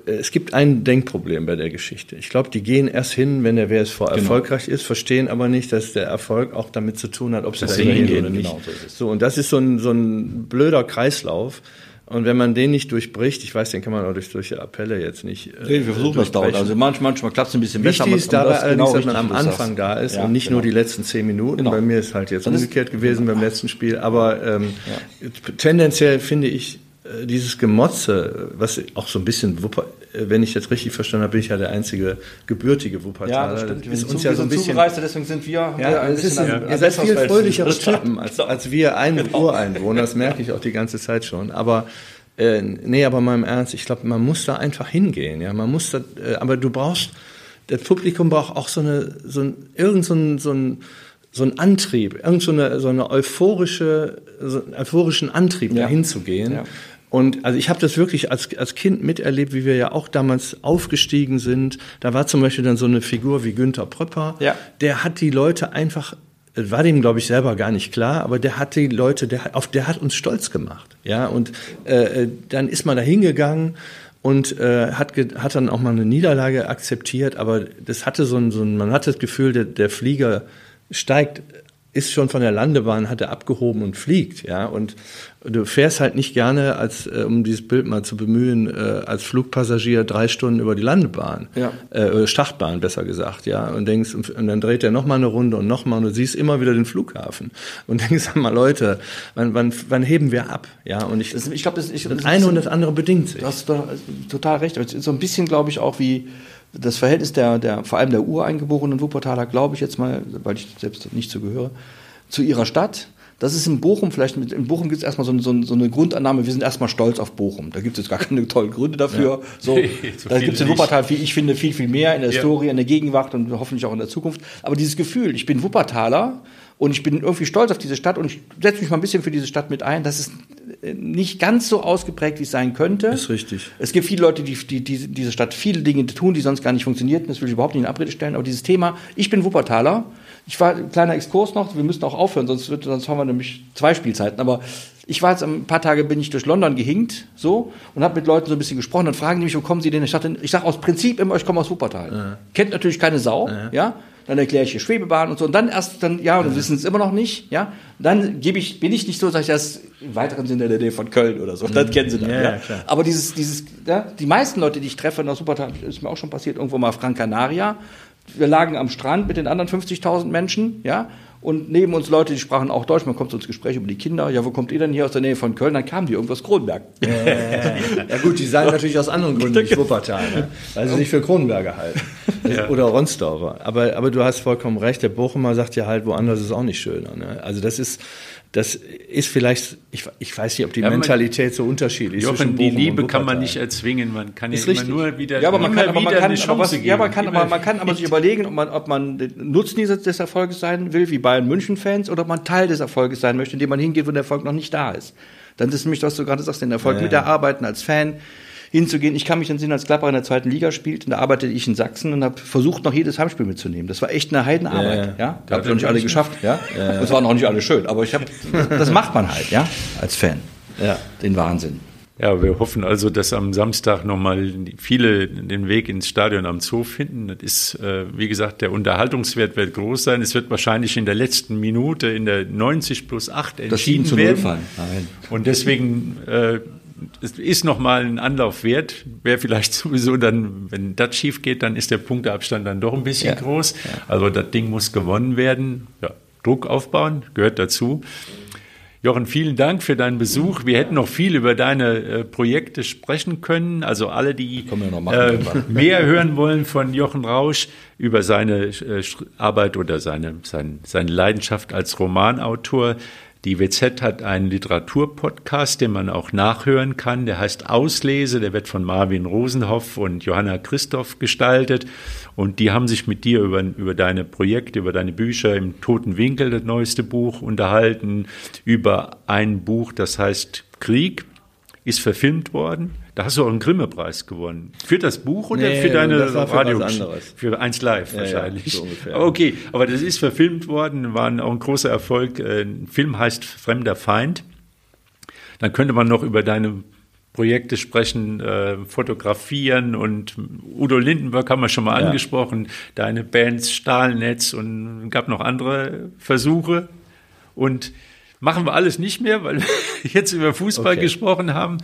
es gibt ein Denkproblem bei der Geschichte. Ich glaube, die gehen erst hin, wenn der WSV genau. erfolgreich ist, verstehen aber nicht, dass der Erfolg auch damit zu tun hat, ob sie da hingehen oder nicht. Genau, so, so, und das ist so ein, so ein blöder Kreislauf. Und wenn man den nicht durchbricht, ich weiß, den kann man auch durch solche Appelle jetzt nicht. Äh, nee, wir versuchen das dauert. Also manchmal, manchmal klappt es ein bisschen besser. Wichtig ist dabei allerdings, genau dass man am Anfang da ist ja, und nicht genau. nur die letzten zehn Minuten. Genau. Bei mir ist halt jetzt Dann umgekehrt gewesen beim letzten Spiel. Aber ähm, ja. tendenziell finde ich, äh, dieses Gemotze, was auch so ein bisschen, Wupper, wenn ich jetzt richtig verstanden habe, bin ich ja der einzige gebürtige Wuppertaler. Ja, das stimmt. ist uns ja so ein bisschen, deswegen sind wir ja, ein bisschen, ja. Ihr seid viel fröhlichere Typen als, als wir ein genau. Ureinwohner, das merke ich auch die ganze Zeit schon. Aber äh, nee, aber mal im Ernst, ich glaube, man muss da einfach hingehen. Ja, man muss da, äh, aber du brauchst, das Publikum braucht auch so eine, so ein, irgend so ein, so ein so ein Antrieb, irgend so eine, so eine euphorische, so einen euphorischen Antrieb, ja. dahin zu gehen. Ja. Und also ich habe das wirklich als, als Kind miterlebt, wie wir ja auch damals aufgestiegen sind. Da war zum Beispiel dann so eine Figur wie Günther Pröpper. Ja. Der hat die Leute einfach, war dem glaube ich selber gar nicht klar, aber der hat die Leute, der, auf der hat uns stolz gemacht. Ja, und äh, dann ist man da hingegangen und äh, hat, hat dann auch mal eine Niederlage akzeptiert, aber das hatte so ein, so ein man hat das Gefühl, der, der Flieger steigt ist schon von der Landebahn, hat er abgehoben und fliegt, ja. Und du fährst halt nicht gerne, als äh, um dieses Bild mal zu bemühen, äh, als Flugpassagier drei Stunden über die Landebahn, ja. äh, Startbahn besser gesagt, ja. Und denkst, und dann dreht er noch mal eine Runde und noch mal und du siehst immer wieder den Flughafen und denkst mal, Leute, wann, wann, wann heben wir ab, ja? Und ich, das, ich glaube, das, ich, das, das eine und das andere bedingt sich. Du hast total recht. So ein bisschen glaube ich auch wie das Verhältnis der, der, vor allem der ureingeborenen Wuppertaler, glaube ich jetzt mal, weil ich selbst nicht so gehöre, zu ihrer Stadt. Das ist in Bochum vielleicht, mit, in Bochum gibt es erstmal so, so, so, eine Grundannahme, wir sind erstmal stolz auf Bochum. Da gibt es jetzt gar keine tollen Gründe dafür. Ja. So, da gibt es in Wuppertal, wie ich finde, viel, viel mehr in der ja. Historie, in der Gegenwart und hoffentlich auch in der Zukunft. Aber dieses Gefühl, ich bin Wuppertaler und ich bin irgendwie stolz auf diese Stadt und ich setze mich mal ein bisschen für diese Stadt mit ein, das ist nicht ganz so ausgeprägt, wie es sein könnte. Ist richtig. Es gibt viele Leute, die, die, die diese Stadt viele Dinge tun, die sonst gar nicht funktionierten. Das will ich überhaupt nicht in Abrede stellen. Aber dieses Thema, ich bin Wuppertaler. Ich war, kleiner Exkurs noch, wir müssen auch aufhören, sonst, wird, sonst haben wir nämlich zwei Spielzeiten. Aber ich war jetzt ein paar Tage, bin ich durch London gehinkt, so, und habe mit Leuten so ein bisschen gesprochen. Dann fragen die mich, wo kommen sie denn? Ich, dachte, ich sage aus Prinzip immer, ich komme aus Wuppertal. Ja. Kennt natürlich keine Sau, ja. ja dann erkläre ich hier Schwebebahn und so und dann erst dann ja, und dann wissen es immer noch nicht, ja. Dann gebe ich bin ich nicht so, sag ich das im weiteren Sinne in der Nähe von Köln oder so. Das kennen sie dann, Ja, ja. Aber dieses dieses ja, die meisten Leute, die ich treffe nach Supertal, ist mir auch schon passiert irgendwo mal auf Gran Canaria. Wir lagen am Strand mit den anderen 50.000 Menschen, ja. Und neben uns Leute, die sprachen auch Deutsch. Man kommt so ins Gespräch über die Kinder. Ja, wo kommt ihr denn hier aus der Nähe von Köln? Dann kamen die irgendwas Kronberg. Ja gut, die sagen natürlich aus anderen Gründen nicht Wuppertal, ne? weil sie sich für Kronenberger halten. Oder Ronsdorfer. Aber, aber du hast vollkommen recht, der Bochumer sagt ja halt, woanders ist es auch nicht schöner. Ne? Also das ist, das ist vielleicht, ich, ich weiß nicht, ob die Ja, man- Mentalität so unterschiedlich ist. Jochen, die Liebe kann man nicht erzwingen. Man kann ja Ist immer richtig. nur wieder, Ja, aber man immer kann, aber man kann, eine aber Chance was, geben. ja, man kann, aber Immer man kann aber sich überlegen, ob man, ob man Nutzen des Erfolges sein will, wie Bayern München Fans, oder ob man Teil des Erfolges sein möchte, indem man hingeht, wo der Erfolg noch nicht da ist. Dann ist nämlich, was du gerade sagst, den Erfolg mit erarbeiten als Fan hinzugehen. Ich kann mich dann sehen, als Klapper in der zweiten Liga spielt, und da arbeitete ich in Sachsen und habe versucht, noch jedes Heimspiel mitzunehmen. Das war echt eine Heidenarbeit, Ja, ja. Da habe ich noch nicht alle geschafft, ja. Das waren noch nicht alle schön, aber ich habe, das macht man halt, ja, als Fan. Ja. Den Wahnsinn. Ja, wir hoffen also, dass am Samstag nochmal viele den Weg ins Stadion am Zoo finden. Das ist, äh, wie gesagt, der Unterhaltungswert wird groß sein. Es wird wahrscheinlich in der letzten Minute, in der 90 plus 8 Das 7 entschieden zu 0 werden. fallen. Nein. Und deswegen äh, es ist nochmal ein Anlauf wert. Wäre vielleicht sowieso dann, wenn das schief geht, dann ist der Punkteabstand dann doch ein bisschen Ja. groß. Also das Ding muss gewonnen werden. Ja, Druck aufbauen gehört dazu. Jochen, vielen Dank für deinen Besuch. Wir hätten noch viel über deine äh, Projekte sprechen können. Also alle, die machen, äh, mehr hören wollen von Jochen Rausch über seine äh, Arbeit oder seine, sein, seine Leidenschaft als Romanautor. Die WZ hat einen Literaturpodcast, den man auch nachhören kann. Der heißt Auslese. Der wird von Marvin Rosenhoff und Johanna Christoph gestaltet. Und die haben sich mit dir über, über deine Projekte, über deine Bücher im Toten Winkel, das neueste Buch, unterhalten, über ein Buch, das heißt Krieg ist verfilmt worden. Da hast du auch einen Grimme-Preis gewonnen. Für das Buch oder Nee, für deine das war für Radio? was anderes. Für 1 Live Ja, wahrscheinlich. ja, so ungefähr. Aber Okay, aber das ist verfilmt worden, war ein- auch ein großer Erfolg. Äh, Ein Film heißt Fremder Feind. Dann könnte man noch über deine Projekte sprechen, äh, fotografieren und Udo Lindenberg haben wir schon mal Ja. angesprochen, deine Bands Stahlnetz und gab noch andere Versuche. Und machen wir alles nicht mehr, weil wir jetzt über Fußball Okay. gesprochen haben.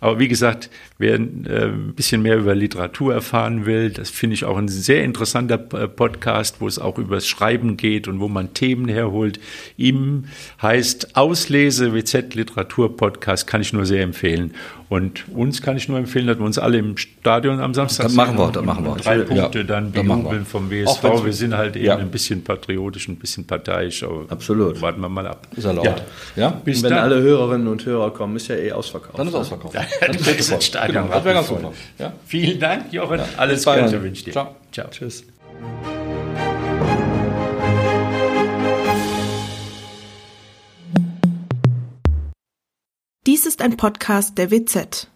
Aber wie gesagt, wer äh, ein bisschen mehr über Literatur erfahren will, das finde ich auch ein sehr interessanter äh, Podcast, wo es auch übers Schreiben geht und wo man Themen herholt. Ihm heißt Auslese WZ Literatur Podcast, kann ich nur sehr empfehlen. Und uns kann ich nur empfehlen, dass wir uns alle im Stadion am Samstag Das machen wir, und machen wir. Drei Ja, Punkte dann machen wir. bejubeln vom WSV. Wir sind halt eben Ja. ein bisschen patriotisch, ein bisschen parteiisch, aber Absolut. warten wir mal ab. Ist er Ja? Bis Und wenn dann. alle Hörerinnen und Hörer kommen, ist ja eh ausverkauft. Dann ist ausverkauft. Dann ist das Stadion Genau, das wäre ganz super. Ja? Vielen Dank, Jochen. Alles bis bald. Gute wünsche ich dir. Ciao. Ciao. Tschüss. Dies ist ein Podcast der WZ.